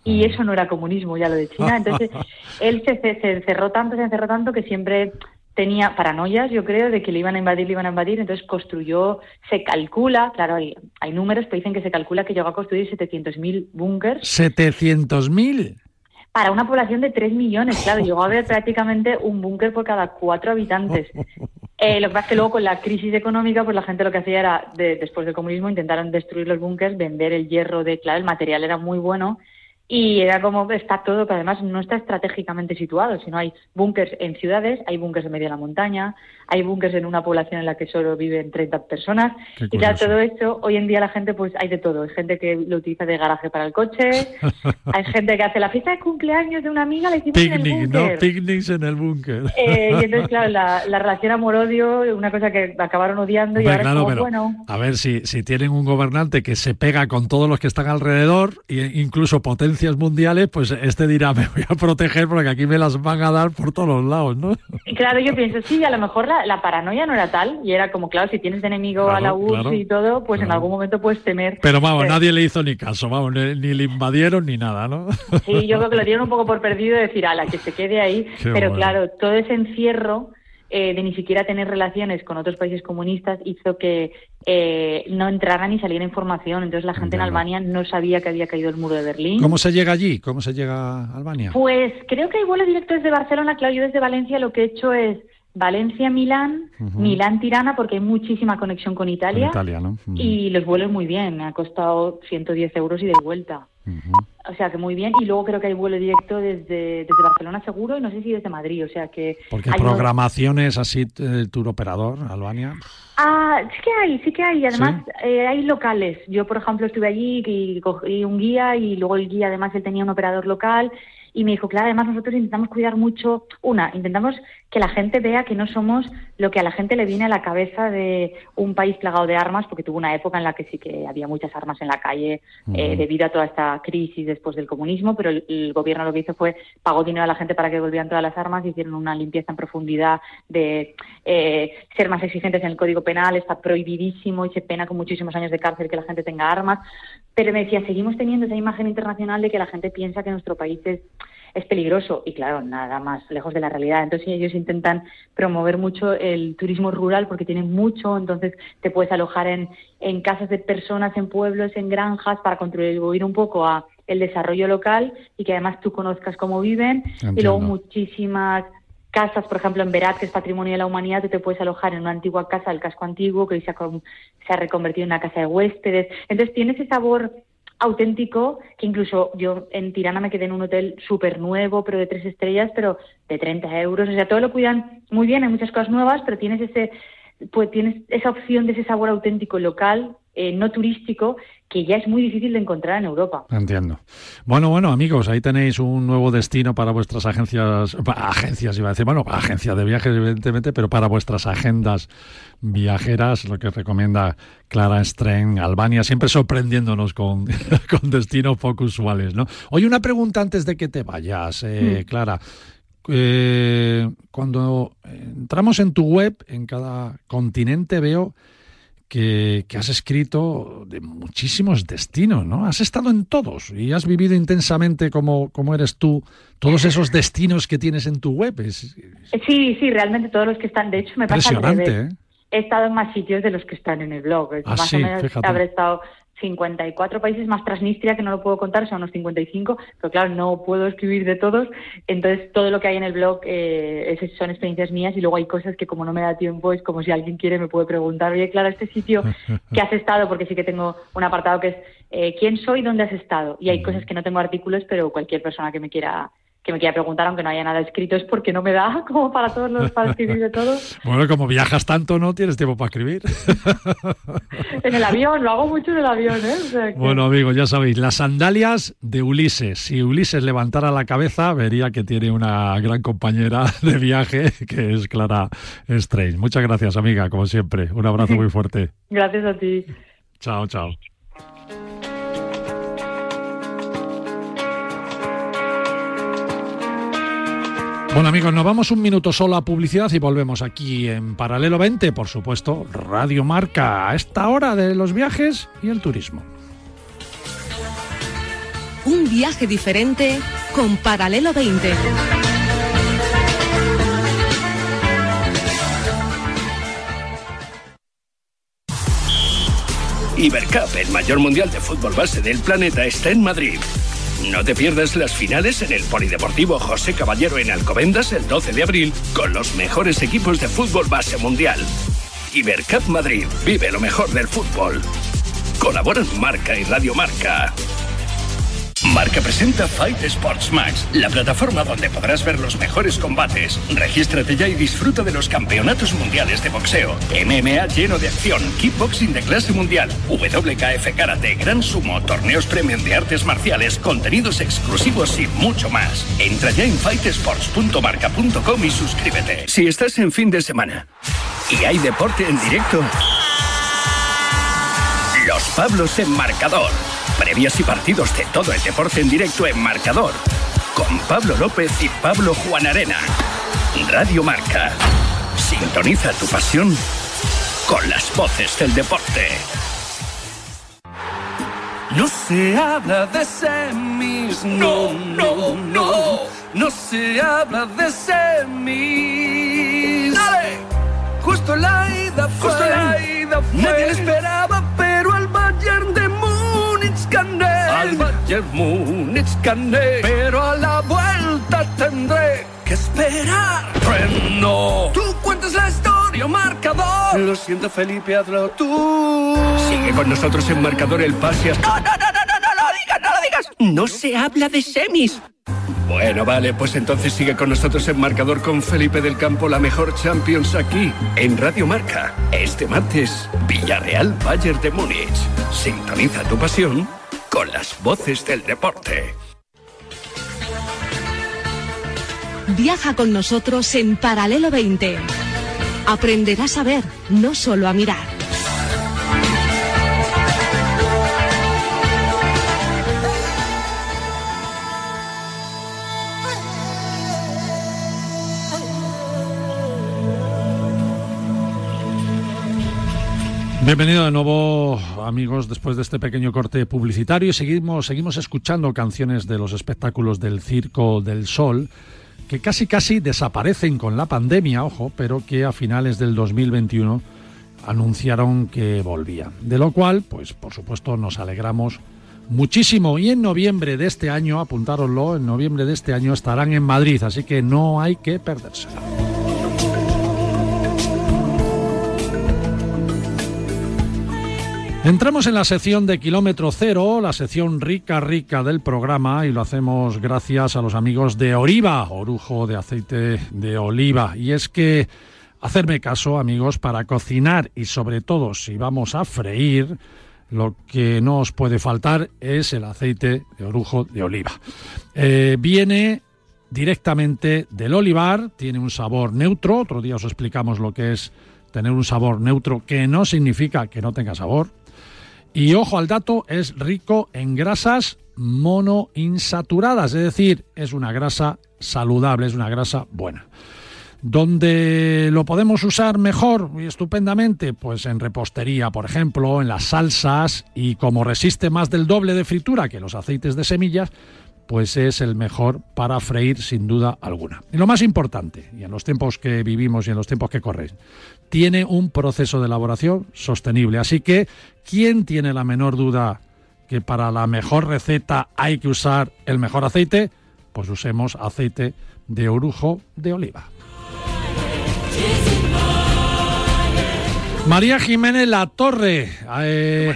Speaker 4: y eso no era comunismo ya lo de China. Entonces, él se, se, encerró tanto, se encerró tanto que siempre tenía paranoias, yo creo, de que le iban a invadir, le iban a invadir, entonces construyó, se calcula, claro, hay, hay números que dicen que se calcula que llegó a construir 700.000 búnkers.
Speaker 1: ¿700.000?
Speaker 4: Para una población de 3 millones, claro, llegó a haber prácticamente un búnker por cada cuatro habitantes. Eh, lo que pasa es que luego con la crisis económica, pues la gente lo que hacía era, después del comunismo, intentaron destruir los búnkers, vender el hierro de, claro, el material era muy bueno, y era como está todo, que además no está estratégicamente situado, sino hay búnkers en ciudades, hay búnkers en medio de la montaña, hay búnkers en una población en la que solo viven 30 personas. y claro, todo esto, hoy en día la gente, pues hay de todo. Hay gente que lo utiliza de garaje para el coche, hay gente que hace la fiesta de cumpleaños de una amiga, le hicimos en el búnker.
Speaker 1: ¿no? Picnics en el búnker.
Speaker 4: Eh, y entonces, claro, la, relación amor-odio, una cosa que acabaron odiando y ahora es bueno.
Speaker 1: A ver, si, si tienen un gobernante que se pega con todos los que están alrededor, e incluso potencia mundiales, pues este dirá, me voy a proteger porque aquí me las van a dar por todos los lados, ¿no?
Speaker 4: Claro, yo pienso, sí, a lo mejor la, paranoia no era tal y era como, claro, si tienes de enemigo a la URSS y todo, pues en algún momento puedes temer.
Speaker 1: Pero vamos, nadie le hizo ni caso, vamos, ni, le invadieron ni nada, ¿no?
Speaker 4: Sí, yo creo que lo dieron un poco por perdido de decir, ala, que se quede ahí, pero claro, todo ese encierro eh, de ni siquiera tener relaciones con otros países comunistas hizo que eh, no entrara ni saliera información. Entonces la gente en Albania no sabía que había caído el muro de Berlín.
Speaker 1: ¿Cómo se llega allí? ¿Cómo se llega a Albania?
Speaker 4: Pues creo que hay vuelos directos de Barcelona. Claro, yo desde Valencia lo que he hecho es Valencia-Milán, Milán-Tirana, porque hay muchísima conexión con Italia.
Speaker 1: Italia ¿no?
Speaker 4: Y los vuelos muy bien, me ha costado 110 euros y de vuelta. O sea que muy bien. Y luego creo que hay vuelo directo desde, desde Barcelona seguro y no sé si desde Madrid. O sea que.
Speaker 1: Porque hay programaciones así el tour operador, Albania.
Speaker 4: Ah, sí que hay, sí que hay. Además, eh, hay locales. Yo, por ejemplo, estuve allí y cogí un guía y luego el guía, además, él tenía un operador local y me dijo, claro, además nosotros intentamos cuidar mucho, una, intentamos que la gente vea que no somos lo que a la gente le viene a la cabeza de un país plagado de armas, porque tuvo una época en la que sí que había muchas armas en la calle eh, debido a toda esta crisis después del comunismo, pero el, gobierno lo que hizo fue pagó dinero a la gente para que volvieran todas las armas, hicieron una limpieza en profundidad de eh, ser más exigentes en el Código Penal, está prohibidísimo y se pena con muchísimos años de cárcel que la gente tenga armas, pero me decía, seguimos teniendo esa imagen internacional de que la gente piensa que nuestro país es es peligroso y claro, nada más lejos de la realidad. Entonces ellos intentan promover mucho el turismo rural porque tienen mucho, entonces te puedes alojar en, en casas de personas, en pueblos, en granjas para contribuir un poco a el desarrollo local y que además tú conozcas cómo viven y luego muchísimas casas, por ejemplo en Berat, que es patrimonio de la humanidad, tú te puedes alojar en una antigua casa del casco antiguo que hoy se ha, se ha reconvertido en una casa de huéspedes. Entonces tiene ese sabor auténtico, que incluso yo en Tirana me quedé en un hotel súper nuevo, pero de tres estrellas, pero de 30 euros. O sea, todo lo cuidan muy bien, hay muchas cosas nuevas, pero tienes ese pues tienes esa opción de ese sabor auténtico local eh, no turístico que ya es muy difícil de encontrar en Europa.
Speaker 1: Entiendo. Bueno, bueno, amigos, ahí tenéis un nuevo destino para vuestras agencias, agencias iba a decir, bueno, agencias de viajes evidentemente, pero para vuestras agendas viajeras, lo que recomienda Clara Stren, Albania, siempre sorprendiéndonos con, con destinos poco usuales, ¿no? Oye, una pregunta antes de que te vayas, eh, mm. Clara. Eh, cuando entramos en tu web, en cada continente veo que, has escrito de muchísimos destinos, ¿no? Has estado en todos y has vivido intensamente como, como eres tú, todos esos destinos que tienes en tu web.
Speaker 4: Sí, sí, realmente todos los que están, de hecho me pasa
Speaker 1: Impresionante, ¿eh?
Speaker 4: He estado en más sitios de los que están en el blog.
Speaker 1: Ah,
Speaker 4: más
Speaker 1: o
Speaker 4: menos habré estado 54 países más Transnistria, que no lo puedo contar, son unos 55, pero claro, no puedo escribir de todos. Entonces, todo lo que hay en el blog eh, son experiencias mías y luego hay cosas que como no me da tiempo, es como si alguien quiere me puede preguntar, oye, claro, este sitio que has estado, porque sí que tengo un apartado que es eh, quién soy, dónde has estado. Y hay cosas que no tengo artículos, pero cualquier persona que me quiera que me quiera preguntar, aunque no haya nada escrito, es porque no me da como para todos los para escribir de todo.
Speaker 1: bueno, como viajas tanto, no tienes tiempo para escribir.
Speaker 4: en el avión, lo hago mucho en el avión, ¿eh?
Speaker 1: Bueno, amigos, ya sabéis, las sandalias de Ulises. Si Ulises levantara la cabeza, vería que tiene una gran compañera de viaje, que es Clara Strange. Muchas gracias, amiga, como siempre. Un abrazo muy fuerte.
Speaker 4: gracias a ti.
Speaker 1: Chao, chao. Bueno amigos, nos vamos un minuto solo a publicidad y volvemos aquí en Paralelo 20, por supuesto, Radio Marca, a esta hora de los viajes y el turismo.
Speaker 5: Un viaje diferente con Paralelo 20.
Speaker 6: Ibercup, el mayor mundial de fútbol base del planeta, está en Madrid no te pierdas las finales en el Polideportivo José Caballero en Alcobendas el 12 de abril con los mejores equipos de fútbol base mundial. Ibercup Madrid vive lo mejor del fútbol. Colaboran Marca y Radio Marca. Marca presenta Fight Sports Max, la plataforma donde podrás ver los mejores combates. Regístrate ya y disfruta de los campeonatos mundiales de boxeo, MMA lleno de acción, kickboxing de clase mundial, WKF Karate, Gran Sumo, torneos premium de artes marciales, contenidos exclusivos y mucho más. Entra ya en fightsports.marca.com y suscríbete. Si estás en fin de semana y hay deporte en directo, Los Pablos en marcador Previas y partidos de todo el deporte en directo en marcador. Con Pablo López y Pablo Juan Arena. Radio Marca. Sintoniza tu pasión con las voces del deporte.
Speaker 7: No se habla de semis, no, no, no. No se habla de semis. ¡Dale! Justo la ida fue. Justo la ida fue. Nadie esperaba, pero al Bayern de al Bayern Múnich gané, pero a la vuelta tendré que esperar. Freno, tu cuentes la historia, marcador. Lo siento, Felipe, hazlo tú.
Speaker 6: Sigue con nosotros en marcador el pase
Speaker 7: No, no, no, no, no, no lo digas, no lo digas. No se habla de semis.
Speaker 6: Bueno, vale, pues entonces sigue con nosotros en marcador con Felipe del Campo, la mejor Champions aquí, en Radio Marca. Este martes, Villarreal Bayern de Múnich. Sintoniza tu pasión con las voces del deporte.
Speaker 5: Viaja con nosotros en Paralelo 20. Aprenderás a ver, no solo a mirar.
Speaker 1: Bienvenido de nuevo, amigos, después de este pequeño corte publicitario. Seguimos, seguimos escuchando canciones de los espectáculos del Circo del Sol, que casi casi desaparecen con la pandemia, ojo, pero que a finales del 2021 anunciaron que volvían. De lo cual, pues por supuesto, nos alegramos muchísimo. Y en noviembre de este año, apuntároslo, en noviembre de este año estarán en Madrid, así que no hay que perdérsela. Entramos en la sección de kilómetro cero, la sección rica rica del programa y lo hacemos gracias a los amigos de Oriva, orujo de aceite de oliva. Y es que hacerme caso, amigos, para cocinar y sobre todo si vamos a freír, lo que no os puede faltar es el aceite de orujo de oliva. Eh, viene directamente del olivar, tiene un sabor neutro, otro día os explicamos lo que es tener un sabor neutro, que no significa que no tenga sabor, y ojo al dato, es rico en grasas monoinsaturadas, es decir, es una grasa saludable, es una grasa buena. ¿Dónde lo podemos usar mejor y estupendamente? Pues en repostería, por ejemplo, en las salsas y como resiste más del doble de fritura que los aceites de semillas, pues es el mejor para freír sin duda alguna. Y lo más importante, y en los tiempos que vivimos y en los tiempos que corren, tiene un proceso de elaboración sostenible. Así que, ¿quién tiene la menor duda que para la mejor receta hay que usar el mejor aceite? Pues usemos aceite de orujo de oliva. María Jiménez La Torre. Eh,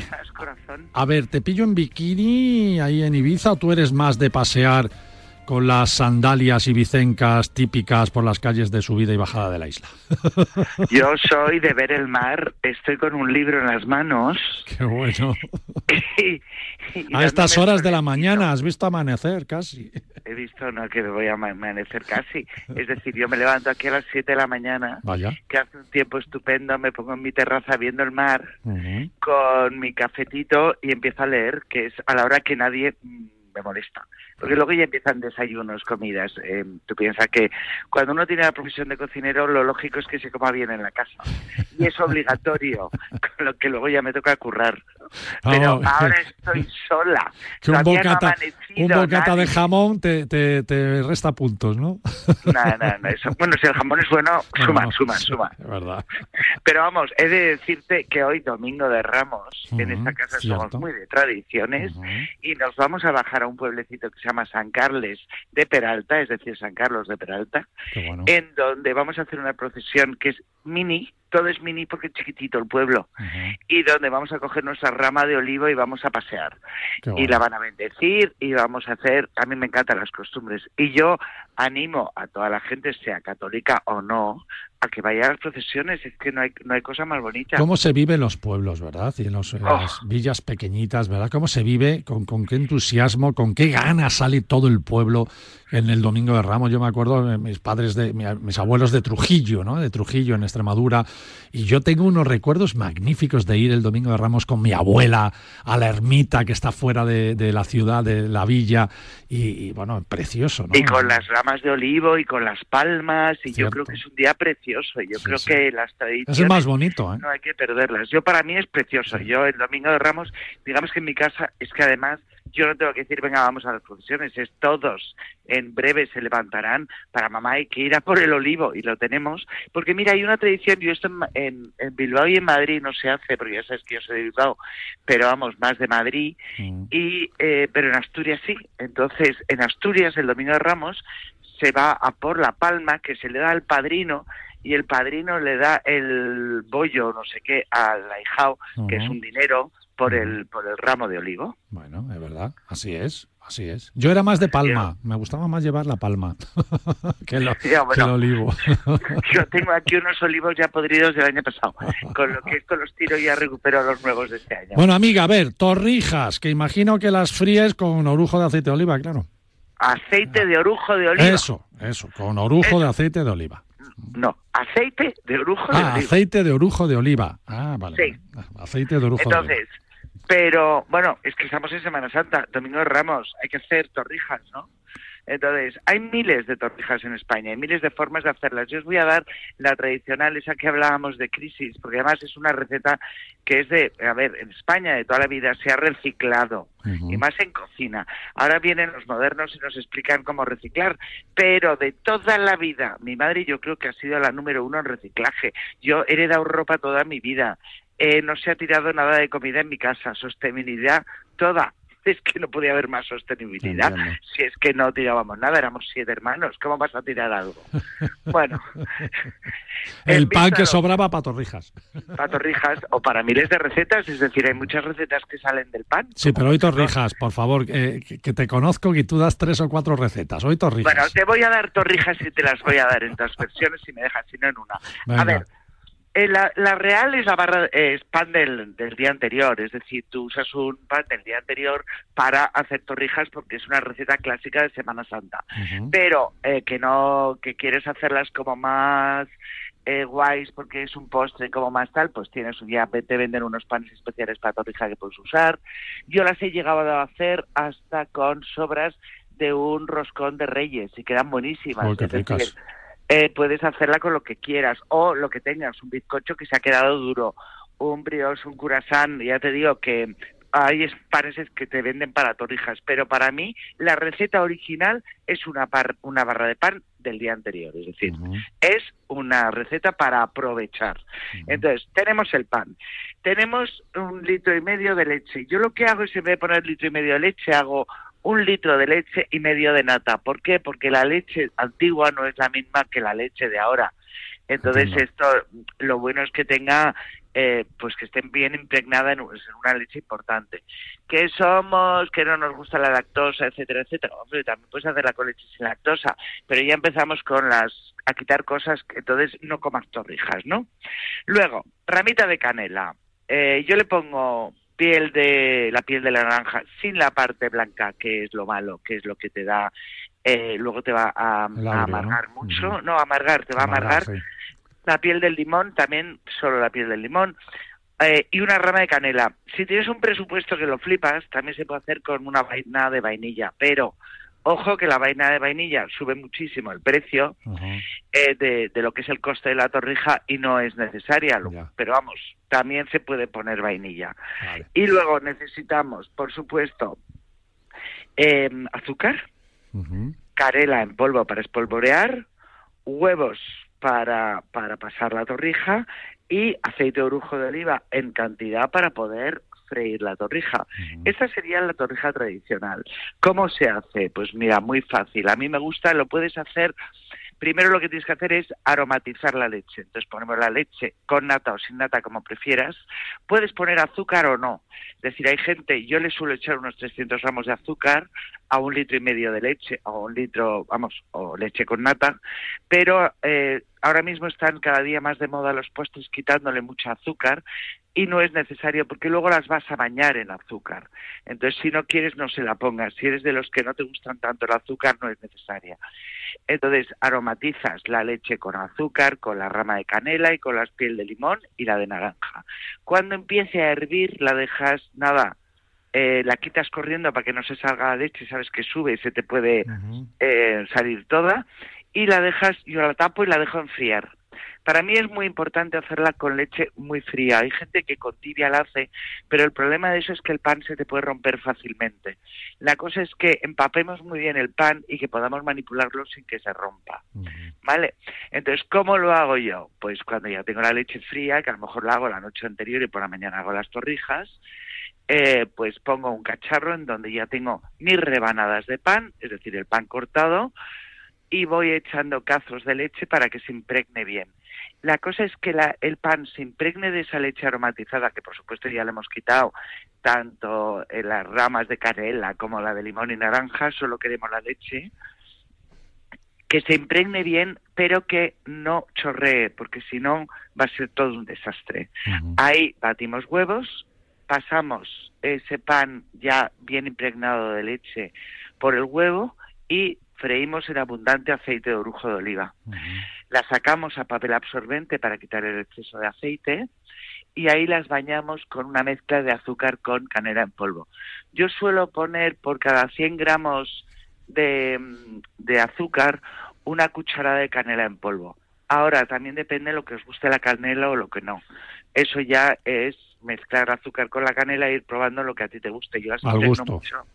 Speaker 1: a ver, ¿te pillo en bikini ahí en Ibiza o tú eres más de pasear con las sandalias ibicencas típicas por las calles de subida y bajada de la isla?
Speaker 8: Yo soy de ver el mar, estoy con un libro en las manos.
Speaker 1: Qué bueno.
Speaker 8: y- y
Speaker 1: A estas horas de la mañana has visto amanecer casi.
Speaker 8: He visto, no, que me voy a ama- amanecer casi. Es decir, yo me levanto aquí a las 7 de la mañana,
Speaker 1: Vaya.
Speaker 8: que hace un tiempo estupendo, me pongo en mi terraza viendo el mar con mi cafetito y empiezo a leer, que es a la hora que nadie mm, me molesta. Porque luego ya empiezan desayunos, comidas. Eh, tú piensas que cuando uno tiene la profesión de cocinero, lo lógico es que se coma bien en la casa. Y es obligatorio, con lo que luego ya me toca currar. Pero
Speaker 1: Ah,
Speaker 8: ahora estoy sola.
Speaker 1: Que un
Speaker 8: no
Speaker 1: bocata,
Speaker 8: amanecido
Speaker 1: un bocata de jamón te, te, te resta puntos, ¿no?
Speaker 8: No, no, no, eso. Bueno, si el jamón es bueno, suma,
Speaker 1: No,
Speaker 8: suma, suma.
Speaker 1: Es verdad.
Speaker 8: Pero vamos, he de decirte que hoy, Domingo de Ramos, en
Speaker 1: Ujú,
Speaker 8: esta casa
Speaker 1: cierto.
Speaker 8: somos muy de tradiciones
Speaker 1: Ujú.
Speaker 8: y nos vamos a bajar a un pueblecito que se llama San Carles de Peralta, es decir, San Carlos de Peralta,
Speaker 1: bueno.
Speaker 8: en donde vamos a hacer una procesión que es mini, todo es mini porque es chiquitito el pueblo,
Speaker 1: Ujú.
Speaker 8: y donde vamos a coger nuestra rama de olivo y vamos a pasear.
Speaker 1: Qué
Speaker 8: Y
Speaker 1: bueno.
Speaker 8: la van a bendecir y vamos a hacer, a mí me encantan las costumbres. Y yo animo a toda la gente, sea católica o no, a que vaya a las procesiones, es que no hay, no hay cosa más bonita.
Speaker 1: ¿Cómo se vive en los pueblos, verdad? Y en, los- en
Speaker 8: Oh.
Speaker 1: las villas pequeñitas, ¿verdad? ¿Cómo se vive? Con, con qué entusiasmo? ¿Con qué ganas sale todo el pueblo en el Domingo de Ramos? Yo me acuerdo de mis padres, de mi- mis abuelos de Trujillo, ¿no? De Trujillo, en Extremadura. Y yo tengo unos recuerdos magníficos de ir el Domingo de Ramos con mi abuela a la ermita que está fuera de, de la ciudad, de la villa. Y, y, bueno, precioso, ¿no?
Speaker 8: Y con las ramas de olivo y con las palmas, y yo creo que es un día precioso. y Yo
Speaker 1: Sí,
Speaker 8: creo
Speaker 1: sí.
Speaker 8: que las
Speaker 1: Es
Speaker 8: tradiciones
Speaker 1: el más bonito, ¿eh?
Speaker 8: no hay que perderlas. Yo para mí es precioso. Yo el domingo de Ramos, digamos que en mi casa es que además yo no tengo que decir venga vamos a las procesiones, es todos en breve se levantarán para mamá hay que ir a por el olivo y lo tenemos. Porque mira hay una tradición yo esto en, en Bilbao y en Madrid no se hace porque ya sabes que yo soy de Bilbao pero vamos más de Madrid
Speaker 1: Mm.
Speaker 8: y eh, pero en Asturias sí. Entonces en Asturias el domingo de Ramos se va a por la palma que se le da al padrino y el padrino le da el bollo, no sé qué, al ahijao, que es un dinero, por el, por el ramo de olivo.
Speaker 1: Bueno, es verdad, así es. Así es. Yo era más de palma, me gustaba más llevar la palma que, el olivo.
Speaker 8: yo tengo aquí unos olivos ya podridos del año pasado, con lo que esto los tiro ya recupero los nuevos de este año.
Speaker 1: Bueno, amiga, a ver, torrijas, que imagino que las fríes con orujo de aceite de oliva, claro.
Speaker 8: Aceite de orujo de oliva.
Speaker 1: Eso, eso, con orujo de aceite de oliva.
Speaker 8: No, aceite de orujo de
Speaker 1: ah,
Speaker 8: oliva.
Speaker 1: aceite de orujo de oliva. Ah, vale.
Speaker 8: Sí.
Speaker 1: Ah, aceite de orujo de oliva.
Speaker 8: Pero bueno, es que estamos en Semana Santa, Domingo de Ramos, hay que hacer torrijas, ¿no? Entonces, hay miles de torrijas en España, hay miles de formas de hacerlas. Yo os voy a dar la tradicional, esa que hablábamos de crisis, porque además es una receta que es de, a ver, en España de toda la vida se ha reciclado, y más en cocina. Ahora vienen los modernos y nos explican cómo reciclar, pero de toda la vida, mi madre yo creo que ha sido la número uno en reciclaje. Yo he heredado ropa toda mi vida, eh, no se ha tirado nada de comida en mi casa, sostenibilidad toda. Es que no podía haber más sostenibilidad. Si es que no tirábamos nada, éramos siete hermanos. ¿Cómo vas a tirar algo? bueno.
Speaker 1: El pan que sobraba para torrijas.
Speaker 8: Para torrijas o para miles de recetas. Es decir, hay muchas recetas que salen del pan.
Speaker 1: Sí, pero hoy torrijas, por favor. que, te conozco y tú das tres o cuatro recetas. Hoy torrijas.
Speaker 8: Bueno, te voy a dar torrijas y te las voy a dar en dos versiones si me dejas, si no en una. A ver, eh, la, real es la barra es pan del, día anterior, es decir, tú usas un pan del día anterior para hacer torrijas porque es una receta clásica de Semana Santa. Pero eh, que no que quieres hacerlas como más eh, guays porque es un postre como más tal, pues tienes ya te venden unos panes especiales para torrija que puedes usar. Yo las he llegado a hacer hasta con sobras de un roscón de Reyes y quedan buenísimas. Eh, puedes hacerla con lo que quieras o lo que tengas, un bizcocho que se ha quedado duro, un brioche, un curasán, ya te digo que hay panes que te venden para torrijas, pero para mí la receta original es una, una barra de pan del día anterior, es decir, es una receta para aprovechar. Entonces, tenemos el pan, tenemos un litro y medio de leche. Yo lo que hago es en vez de poner litro y medio de leche, hago un litro de leche y medio de nata. ¿Por qué? Porque la leche antigua no es la misma que la leche de ahora. Entonces esto, lo bueno es que tenga, eh, pues que estén bien impregnada en, una leche importante. Que somos, que no nos gusta la lactosa, etcétera, etcétera. Hombre, también puedes hacerla con leche sin lactosa, pero ya empezamos con las, a quitar cosas, entonces no comas torrijas, ¿no? Luego, ramita de canela. Eh, yo le pongo piel de la piel de la naranja sin la parte blanca, que es lo malo, que es lo que te da, eh, luego te va a, amargar mucho, no amargar, te va a amargar. La piel del limón, también solo la piel del limón. Eh, y una rama de canela. Si tienes un presupuesto que lo flipas, también se puede hacer con una vaina de vainilla, pero Ojo que la vaina de vainilla sube muchísimo el precio eh, de, lo que es el coste de la torrija y no es necesaria, pero vamos, también se puede poner vainilla. Y luego necesitamos, por supuesto, em, azúcar, carela en polvo para espolvorear, huevos para, para pasar la torrija y aceite de orujo de oliva en cantidad para poder freír la torrija. Esa sería la torrija tradicional. ¿Cómo se hace? Pues mira, muy fácil. A mí me gusta, lo puedes hacer primero lo que tienes que hacer es aromatizar la leche. Entonces ponemos la leche con nata o sin nata, como prefieras. Puedes poner azúcar o no. Es decir, hay gente, yo le suelo echar unos 300 gramos de azúcar a un litro y medio de leche, o un litro, vamos, o leche con nata, pero eh, ahora mismo están cada día más de moda los puestos quitándole mucho azúcar y no es necesario porque luego las vas a bañar en azúcar. Entonces, si no quieres, no se la pongas. Si eres de los que no te gustan tanto el azúcar, no es necesaria. Entonces, aromatizas la leche con azúcar, con la rama de canela y con la piel de limón y la de naranja. Cuando empiece a hervir, la dejas, nada, eh, la quitas corriendo para que no se salga la leche, sabes que sube y se te puede eh, salir toda, y la dejas, yo la tapo y la dejo enfriar. Para mí es muy importante hacerla con leche muy fría. Hay gente que con tibia la hace, pero el problema de eso es que el pan se te puede romper fácilmente. La cosa es que empapemos muy bien el pan y que podamos manipularlo sin que se rompa. ¿Vale? Entonces, ¿cómo lo hago yo? Pues cuando ya tengo la leche fría, que a lo mejor la hago la noche anterior y por la mañana hago las torrijas, eh, pues pongo un cacharro en donde ya tengo mis rebanadas de pan, es decir, el pan cortado, y voy echando cazos de leche para que se impregne bien. La cosa es que el pan se impregne de esa leche aromatizada, que por supuesto ya le hemos quitado tanto en las ramas de canela como la de limón y naranja, solo queremos la leche, que se impregne bien, pero que no chorree, porque si no va a ser todo un desastre. Ahí batimos huevos, pasamos ese pan ya bien impregnado de leche por el huevo y freímos en abundante aceite de orujo de oliva. Las sacamos a papel absorbente para quitar el exceso de aceite y ahí las bañamos con una mezcla de azúcar con canela en polvo. Yo suelo poner por cada 100 gramos de, de azúcar una cucharada de canela en polvo. Ahora, también depende de lo que os guste la canela o lo que no. Eso ya es mezclar azúcar con la canela e ir probando lo que a ti te guste. Yo así
Speaker 1: tengo
Speaker 8: mucho,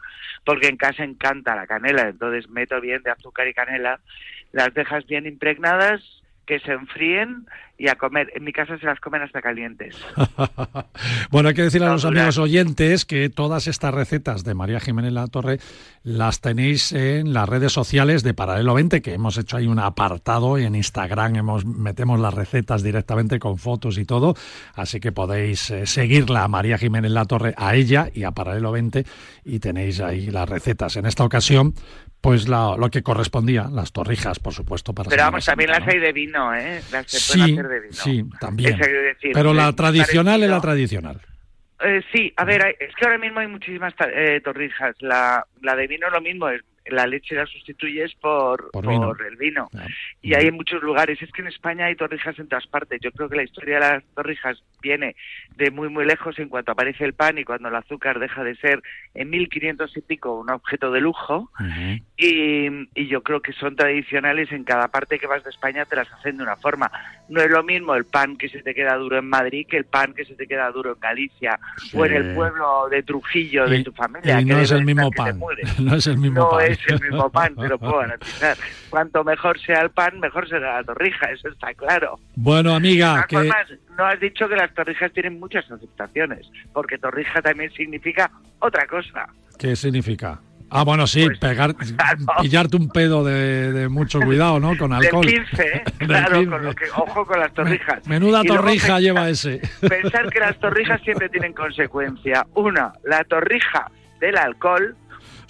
Speaker 8: porque en casa encanta la canela, entonces meto bien de azúcar y canela, las dejas bien impregnadas, que se enfríen y a comer. En mi casa se las comen hasta calientes.
Speaker 1: bueno, hay que decir a los amigos oyentes que todas estas recetas de María Jiménez La Torre las tenéis en las redes sociales de Paralelo 20, que hemos hecho ahí un apartado y en Instagram hemos, metemos las recetas directamente con fotos y todo, así que podéis eh, seguirla a María Jiménez La Torre, a ella y a Paralelo 20 y tenéis ahí las recetas. En esta ocasión, pues lo que correspondía, las torrijas, por supuesto. Para
Speaker 8: Pero vamos, también las hay de vino, ¿eh? Las se
Speaker 1: sí,
Speaker 8: hacer de vino.
Speaker 1: Sí, también. Pero la tradicional es la tradicional.
Speaker 8: Eh, sí, a ver, es que ahora mismo hay muchísimas eh, torrijas. La, la de vino lo mismo, es la leche la sustituyes por, por, el vino. Y hay en muchos lugares. Es que en España hay torrijas en todas partes. Yo creo que la historia de las torrijas viene de muy, muy lejos en cuanto aparece el pan y cuando el azúcar deja de ser en 1500 y pico un objeto de lujo. y, y, yo creo que son tradicionales en cada parte que vas de España, te las hacen de una forma. No es lo mismo el pan que se te queda duro en Madrid que el pan que se te queda duro en Galicia o en el pueblo de Trujillo de tu familia.
Speaker 1: Y no es el mismo pan. No es el mismo pan
Speaker 8: es el mismo pan, te lo puedo garantizar. Cuanto mejor sea el pan, mejor será la torrija, eso está claro.
Speaker 1: Bueno, amiga, que...
Speaker 8: no has dicho que las torrijas tienen muchas aceptaciones, porque torrija también significa otra cosa.
Speaker 1: ¿Qué significa? Ah, bueno, sí, pues, pegar, pillarte un pedo de, mucho cuidado, ¿no? Con alcohol.
Speaker 8: Del 15, ¿eh? claro, Con lo que, ojo con las torrijas.
Speaker 1: Menuda torrija lleva ese.
Speaker 8: Pensar que las torrijas siempre tienen consecuencia. Una, la torrija del alcohol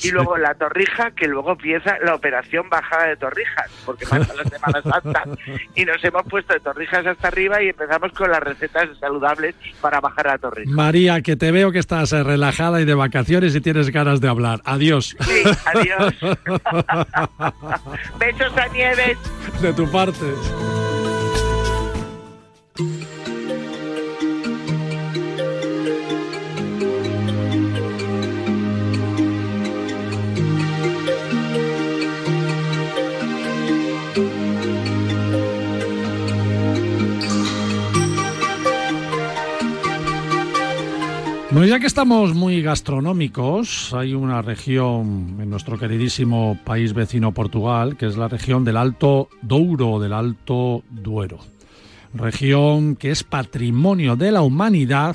Speaker 8: y luego la torrija, que luego empieza la operación bajada de torrijas, porque pasa la Semana Santa y nos hemos puesto de torrijas hasta arriba y empezamos con las recetas saludables para bajar la torrija.
Speaker 1: María, que te veo que estás eh, relajada y de vacaciones y tienes ganas de hablar. Adiós.
Speaker 8: Sí, adiós. Besos a Nieves.
Speaker 1: De tu parte. Bueno, ya que estamos muy gastronómicos, hay una región en nuestro queridísimo país vecino Portugal, que es la región del Alto Douro, del Alto Duero. Región que es patrimonio de la humanidad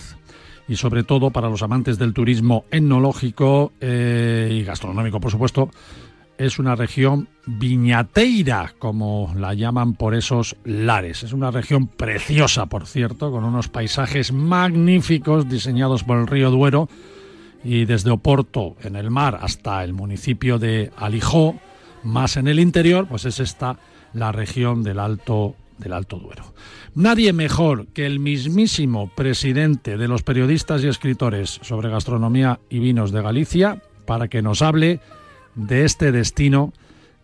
Speaker 1: y sobre todo para los amantes del turismo etnológico eh, y gastronómico, por supuesto, es una región viñateira, como la llaman por esos lares. Es una región preciosa, por cierto, con unos paisajes magníficos diseñados por el río Duero y desde Oporto, en el mar, hasta el municipio de Alijó, más en el interior, pues es esta la región del Alto del Alto Duero. Nadie mejor que el mismísimo presidente de los periodistas y escritores sobre gastronomía y vinos de Galicia para que nos hable de este destino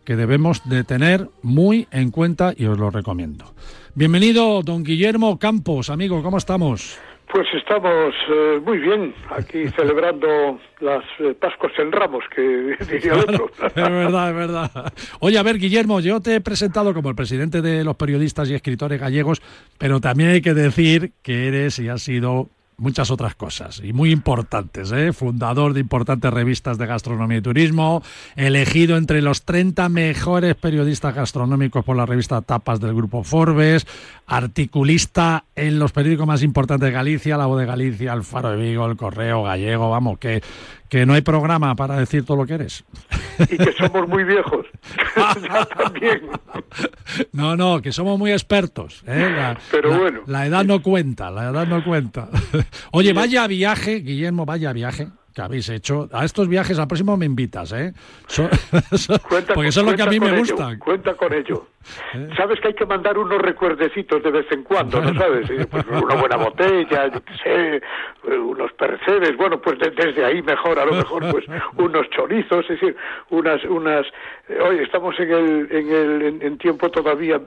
Speaker 1: que debemos de tener muy en cuenta y os lo recomiendo. Bienvenido, don Guillermo Campos, amigo, ¿cómo estamos?
Speaker 9: Pues estamos eh, muy bien aquí celebrando las eh, Pascuas en Ramos, que diría otro.
Speaker 1: es verdad, es verdad. Oye, a ver, Guillermo, yo te he presentado como el presidente de los periodistas y escritores gallegos, pero también hay que decir que eres y has sido muchas otras cosas y muy importantes, ¿eh? fundador de importantes revistas de gastronomía y turismo, elegido entre los 30 mejores periodistas gastronómicos por la revista Tapas del grupo Forbes, articulista en los periódicos más importantes de Galicia, La Voz de Galicia, El Faro de Vigo, El Correo Gallego, vamos, que, que no hay programa para decir todo lo que eres.
Speaker 9: y que somos muy viejos. también.
Speaker 1: No, no, que somos muy expertos. ¿eh?
Speaker 9: Pero bueno.
Speaker 1: La edad no cuenta, la edad no cuenta. Oye, vaya viaje, Guillermo, vaya viaje que habéis hecho. A estos viajes al próximo me invitas, ¿eh? porque eso es lo que a mí me gusta.
Speaker 9: Cuenta con ello. ¿Eh? Sabes que hay que mandar unos recuerdecitos de vez en cuando, ¿no sabes? Pues una buena botella, yo qué sé, unos percebes, bueno, pues desde ahí mejor, a lo mejor pues unos chorizos, es decir, unas, unas, eh, oye, estamos en el, en el, en, tiempo todavía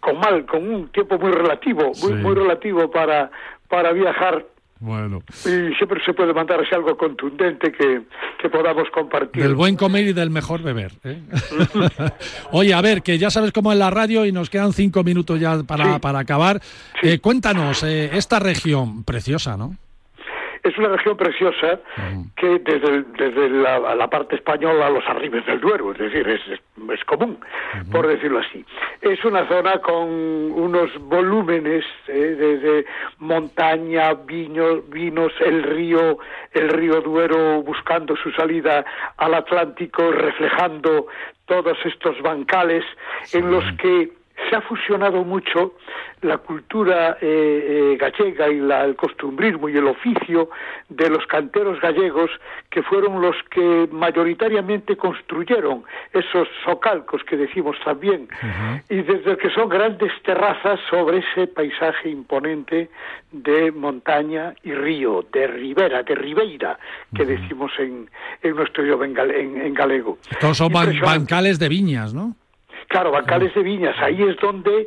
Speaker 9: con mal, con un tiempo muy relativo, muy, muy relativo para, para viajar
Speaker 1: bueno.
Speaker 9: Y siempre se puede mandar así algo contundente que, podamos compartir.
Speaker 1: Del buen comer y del mejor beber. ¿eh? Oye, a ver, que ya sabes cómo es la radio y nos quedan cinco minutos ya para, para acabar. Eh, cuéntanos, eh, esta región preciosa, ¿no?
Speaker 9: Es una región preciosa que desde, desde la, parte española a los arribes del Duero, es decir, es, es, común, por decirlo así. Es una zona con unos volúmenes eh, desde montaña, viños, vinos, el río, el río Duero buscando su salida al Atlántico, reflejando todos estos bancales en los que se ha fusionado mucho la cultura eh, eh, gallega y el costumbrismo y el oficio de los canteros gallegos que fueron los que mayoritariamente construyeron esos socalcos que decimos también y desde que son grandes terrazas sobre ese paisaje imponente de montaña y río, de ribera, de ribeira que decimos en, en nuestro idioma en, galego.
Speaker 1: Todos son bancales de viñas, ¿no?
Speaker 9: Claro, bancales de viñas, ahí es donde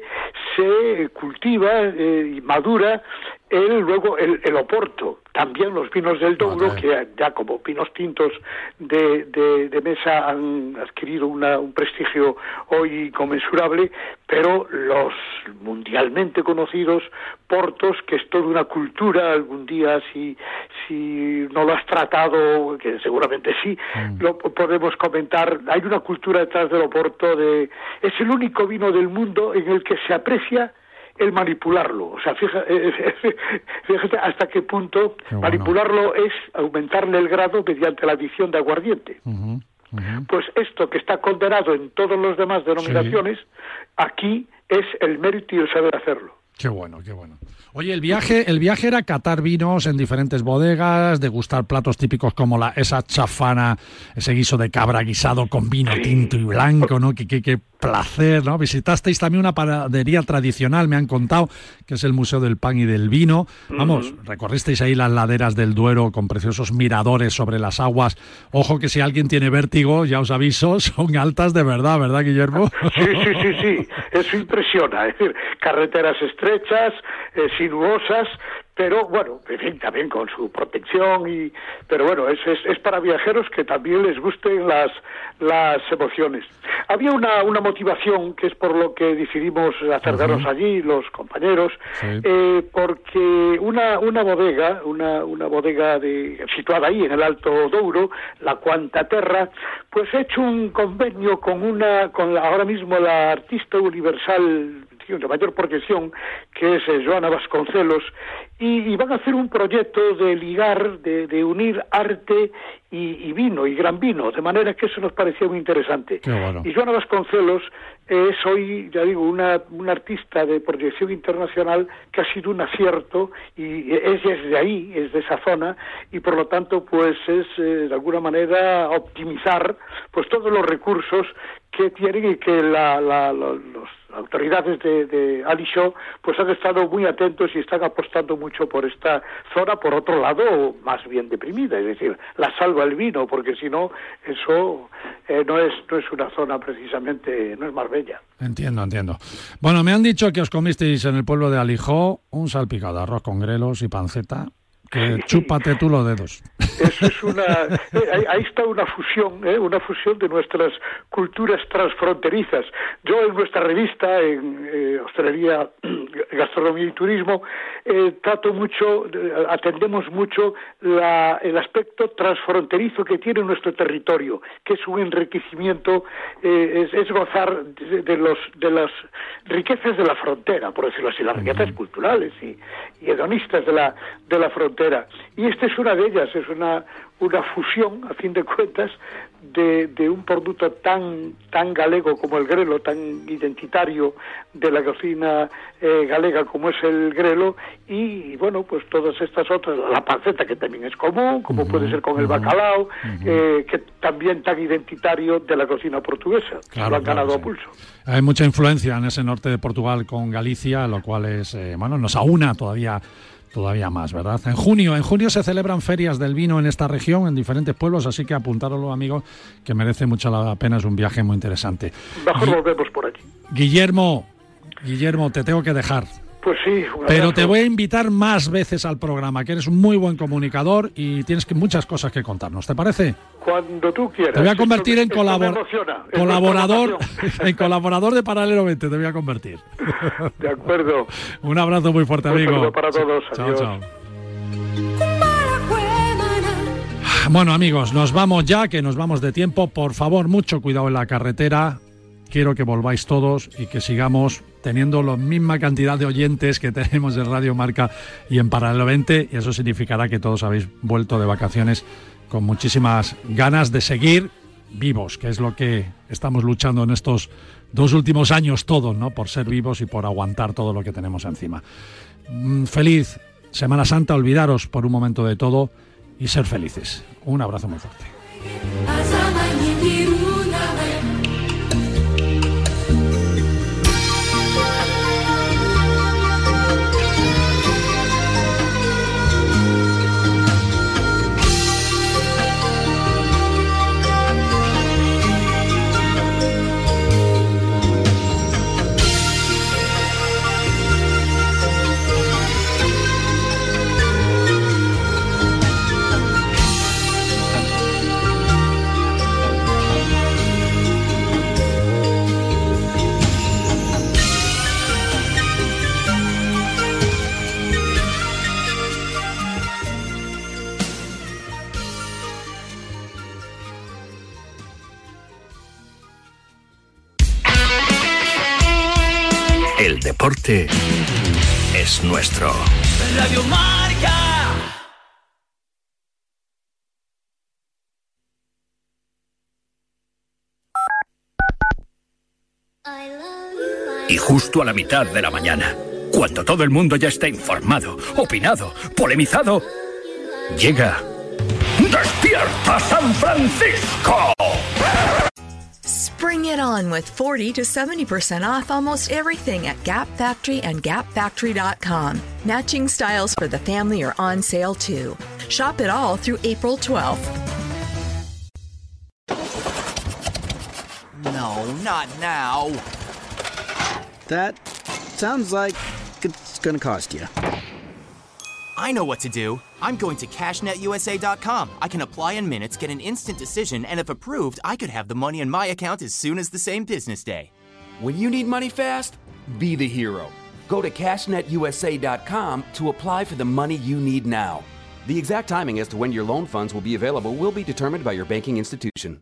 Speaker 9: se cultiva eh, y madura el, luego el, el, oporto, también los vinos del Douro, que ya como vinos tintos de, de, mesa han adquirido una, un prestigio hoy conmensurable, pero los mundialmente conocidos portos, que es toda una cultura, algún día si, si no lo has tratado, que seguramente sí, mm. lo podemos comentar, hay una cultura detrás del oporto, de, es el único vino del mundo en el que se aprecia el manipularlo. O sea, fíjate, fíjate hasta qué punto manipularlo es aumentarle el grado mediante la adición de aguardiente. Pues esto que está condenado en todos los demás denominaciones, aquí es el mérito y el saber hacerlo.
Speaker 1: Qué bueno, qué bueno. Oye, el viaje, el viaje era catar vinos en diferentes bodegas, degustar platos típicos como la esa chafana, ese guiso de cabra guisado con vino tinto y blanco, ¿no? Qué, qué, placer, ¿no? Visitasteis también una panadería tradicional, me han contado, que es el Museo del Pan y del Vino. Vamos, recorristeis ahí las laderas del Duero con preciosos miradores sobre las aguas. Ojo que si alguien tiene vértigo, ya os aviso, son altas de verdad, ¿verdad, Guillermo?
Speaker 9: Sí, sí, sí, sí. Eso impresiona. Es decir, carreteras estrechas, eh, sinuosas, pero bueno, en fin, también con su protección y pero bueno, es, es, para viajeros que también les gusten las las emociones. Había una, una motivación que es por lo que decidimos acercarnos allí los compañeros, eh, porque una una bodega, una una bodega de situada ahí en el Alto Douro, la Cuanta Terra, pues ha hecho un convenio con una con ahora mismo la artista universal de mayor proyección, que es eh, Joana Vasconcelos, y, van a hacer un proyecto de ligar, de, unir arte y, vino, y gran vino, de manera que eso nos parecía muy interesante. Y Joana Vasconcelos es hoy, ya digo, una, una artista de proyección internacional que ha sido un acierto, y ella es de ahí, es de esa zona, y por lo tanto, pues es eh, de alguna manera optimizar pues todos los recursos que tienen y que la, los autoridades de, de Alisho pues han estado muy atentos y están apostando mucho por esta zona, por otro lado, más bien deprimida, es decir, la salva el vino, porque si no, eso eh, no, es, no es una zona precisamente, no es más bella.
Speaker 1: Entiendo, entiendo. Bueno, me han dicho que os comisteis en el pueblo de Alijó un salpicado de arroz con grelos y panceta que chúpate tú los dedos.
Speaker 9: Eso es una, eh, ahí está una fusión, ¿eh? una fusión de nuestras culturas transfronterizas. Yo en nuestra revista, en eh, Hostelería, Gastronomía y Turismo, eh, trato mucho, atendemos mucho la, el aspecto transfronterizo que tiene nuestro territorio, que es un enriquecimiento, es, es, gozar de, los, de las riquezas de la frontera, por decirlo así, las riquezas culturales y, y hedonistas de la, de la frontera frontera. Y esta es una de ellas, es una, una fusión, a fin de cuentas, de, de, un producto tan tan galego como el grelo, tan identitario de la cocina eh, galega como es el grelo, y bueno, pues todas estas otras, la panceta que también es común, como puede ser con el bacalao, eh, que también tan identitario de la cocina portuguesa, lo han ganado a pulso.
Speaker 1: Hay mucha influencia en ese norte de Portugal con Galicia, lo cual es, eh, bueno, nos aúna todavía todavía más, ¿verdad? En junio, en junio se celebran ferias del vino en esta región, en diferentes pueblos, así que apuntároslo, amigos, que merece mucho la pena, es un viaje muy interesante.
Speaker 9: Mejor nos vemos por aquí.
Speaker 1: Guillermo, Guillermo, te tengo que dejar.
Speaker 9: Pues sí.
Speaker 1: Pero te voy a invitar más veces al programa, que eres un muy buen comunicador y tienes que, muchas cosas que contarnos. ¿Te parece?
Speaker 9: Cuando tú quieras.
Speaker 1: Te voy a convertir en colaborador, en colaborador de Paralelo 20, te voy a convertir.
Speaker 9: De acuerdo.
Speaker 1: un abrazo muy fuerte, amigo.
Speaker 9: Un para todos.
Speaker 1: Chao, chao. Bueno, amigos, nos vamos ya, que nos vamos de tiempo. Por favor, mucho cuidado en la carretera quiero que volváis todos y que sigamos teniendo la misma cantidad de oyentes que tenemos en Radio Marca y en Paralelo 20 y eso significará que todos habéis vuelto de vacaciones con muchísimas ganas de seguir vivos, que es lo que estamos luchando en estos dos últimos años todos, ¿no? Por ser vivos y por aguantar todo lo que tenemos encima. Mm, feliz Semana Santa, olvidaros por un momento de todo y ser felices. Un abrazo muy fuerte.
Speaker 6: Deporte es nuestro.
Speaker 7: Radio Marca.
Speaker 6: Y justo a la mitad de la mañana, cuando todo el mundo ya está informado, opinado, polemizado, llega Despierta San Francisco.
Speaker 10: Bring it on with 40 to 70% off almost everything at Gap Factory and gapfactory.com. Matching styles for the family are on sale too. Shop it all through April 12th.
Speaker 11: No, not now.
Speaker 12: That sounds like it's gonna cost you.
Speaker 11: I know what to do. I'm going to cashnetusa.com. I can apply in minutes, get an instant decision, and if approved, I could have the money in my account as soon as the same business day.
Speaker 13: When you need money fast, be the hero. Go to cashnetusa.com to apply for the money you need now. The exact timing as to when your loan funds will be available will be determined by your banking institution.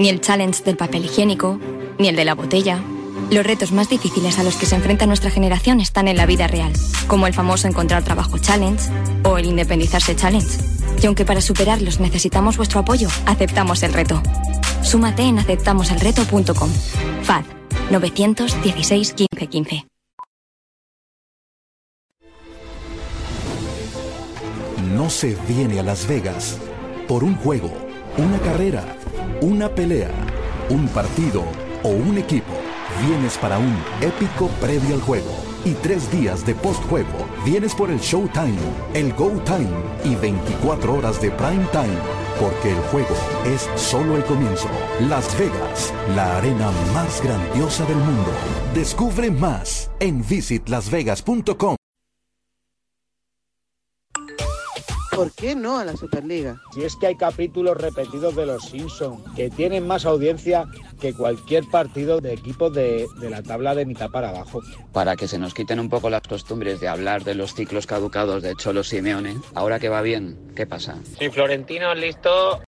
Speaker 14: Ni el challenge del papel higiénico, ni el de la botella. Los retos más difíciles a los que se enfrenta nuestra generación están en la vida real, como el famoso encontrar trabajo challenge o el independizarse challenge. Y aunque para superarlos necesitamos vuestro apoyo, aceptamos el reto. Súmate en aceptamoselreto.com. FAD 916 1515.
Speaker 15: No se viene a Las Vegas por un juego, una carrera, una pelea, un partido o un equipo. Vienes para un épico previo al juego y tres días de postjuego. Vienes por el Showtime, el Go Time y 24 horas de Prime Time. Porque el juego es solo el comienzo. Las Vegas, la arena más grandiosa del mundo. Descubre más en visitlasvegas.com.
Speaker 16: ¿Por qué no a la Superliga?
Speaker 17: Si es que hay capítulos repetidos de Los Simpsons que tienen más audiencia que cualquier partido de equipos de, de la tabla de mitad para abajo.
Speaker 18: Para que se nos quiten un poco las costumbres de hablar de los ciclos caducados de Cholo Simeone, ahora que va bien, ¿qué pasa?
Speaker 19: Si Florentino es listo,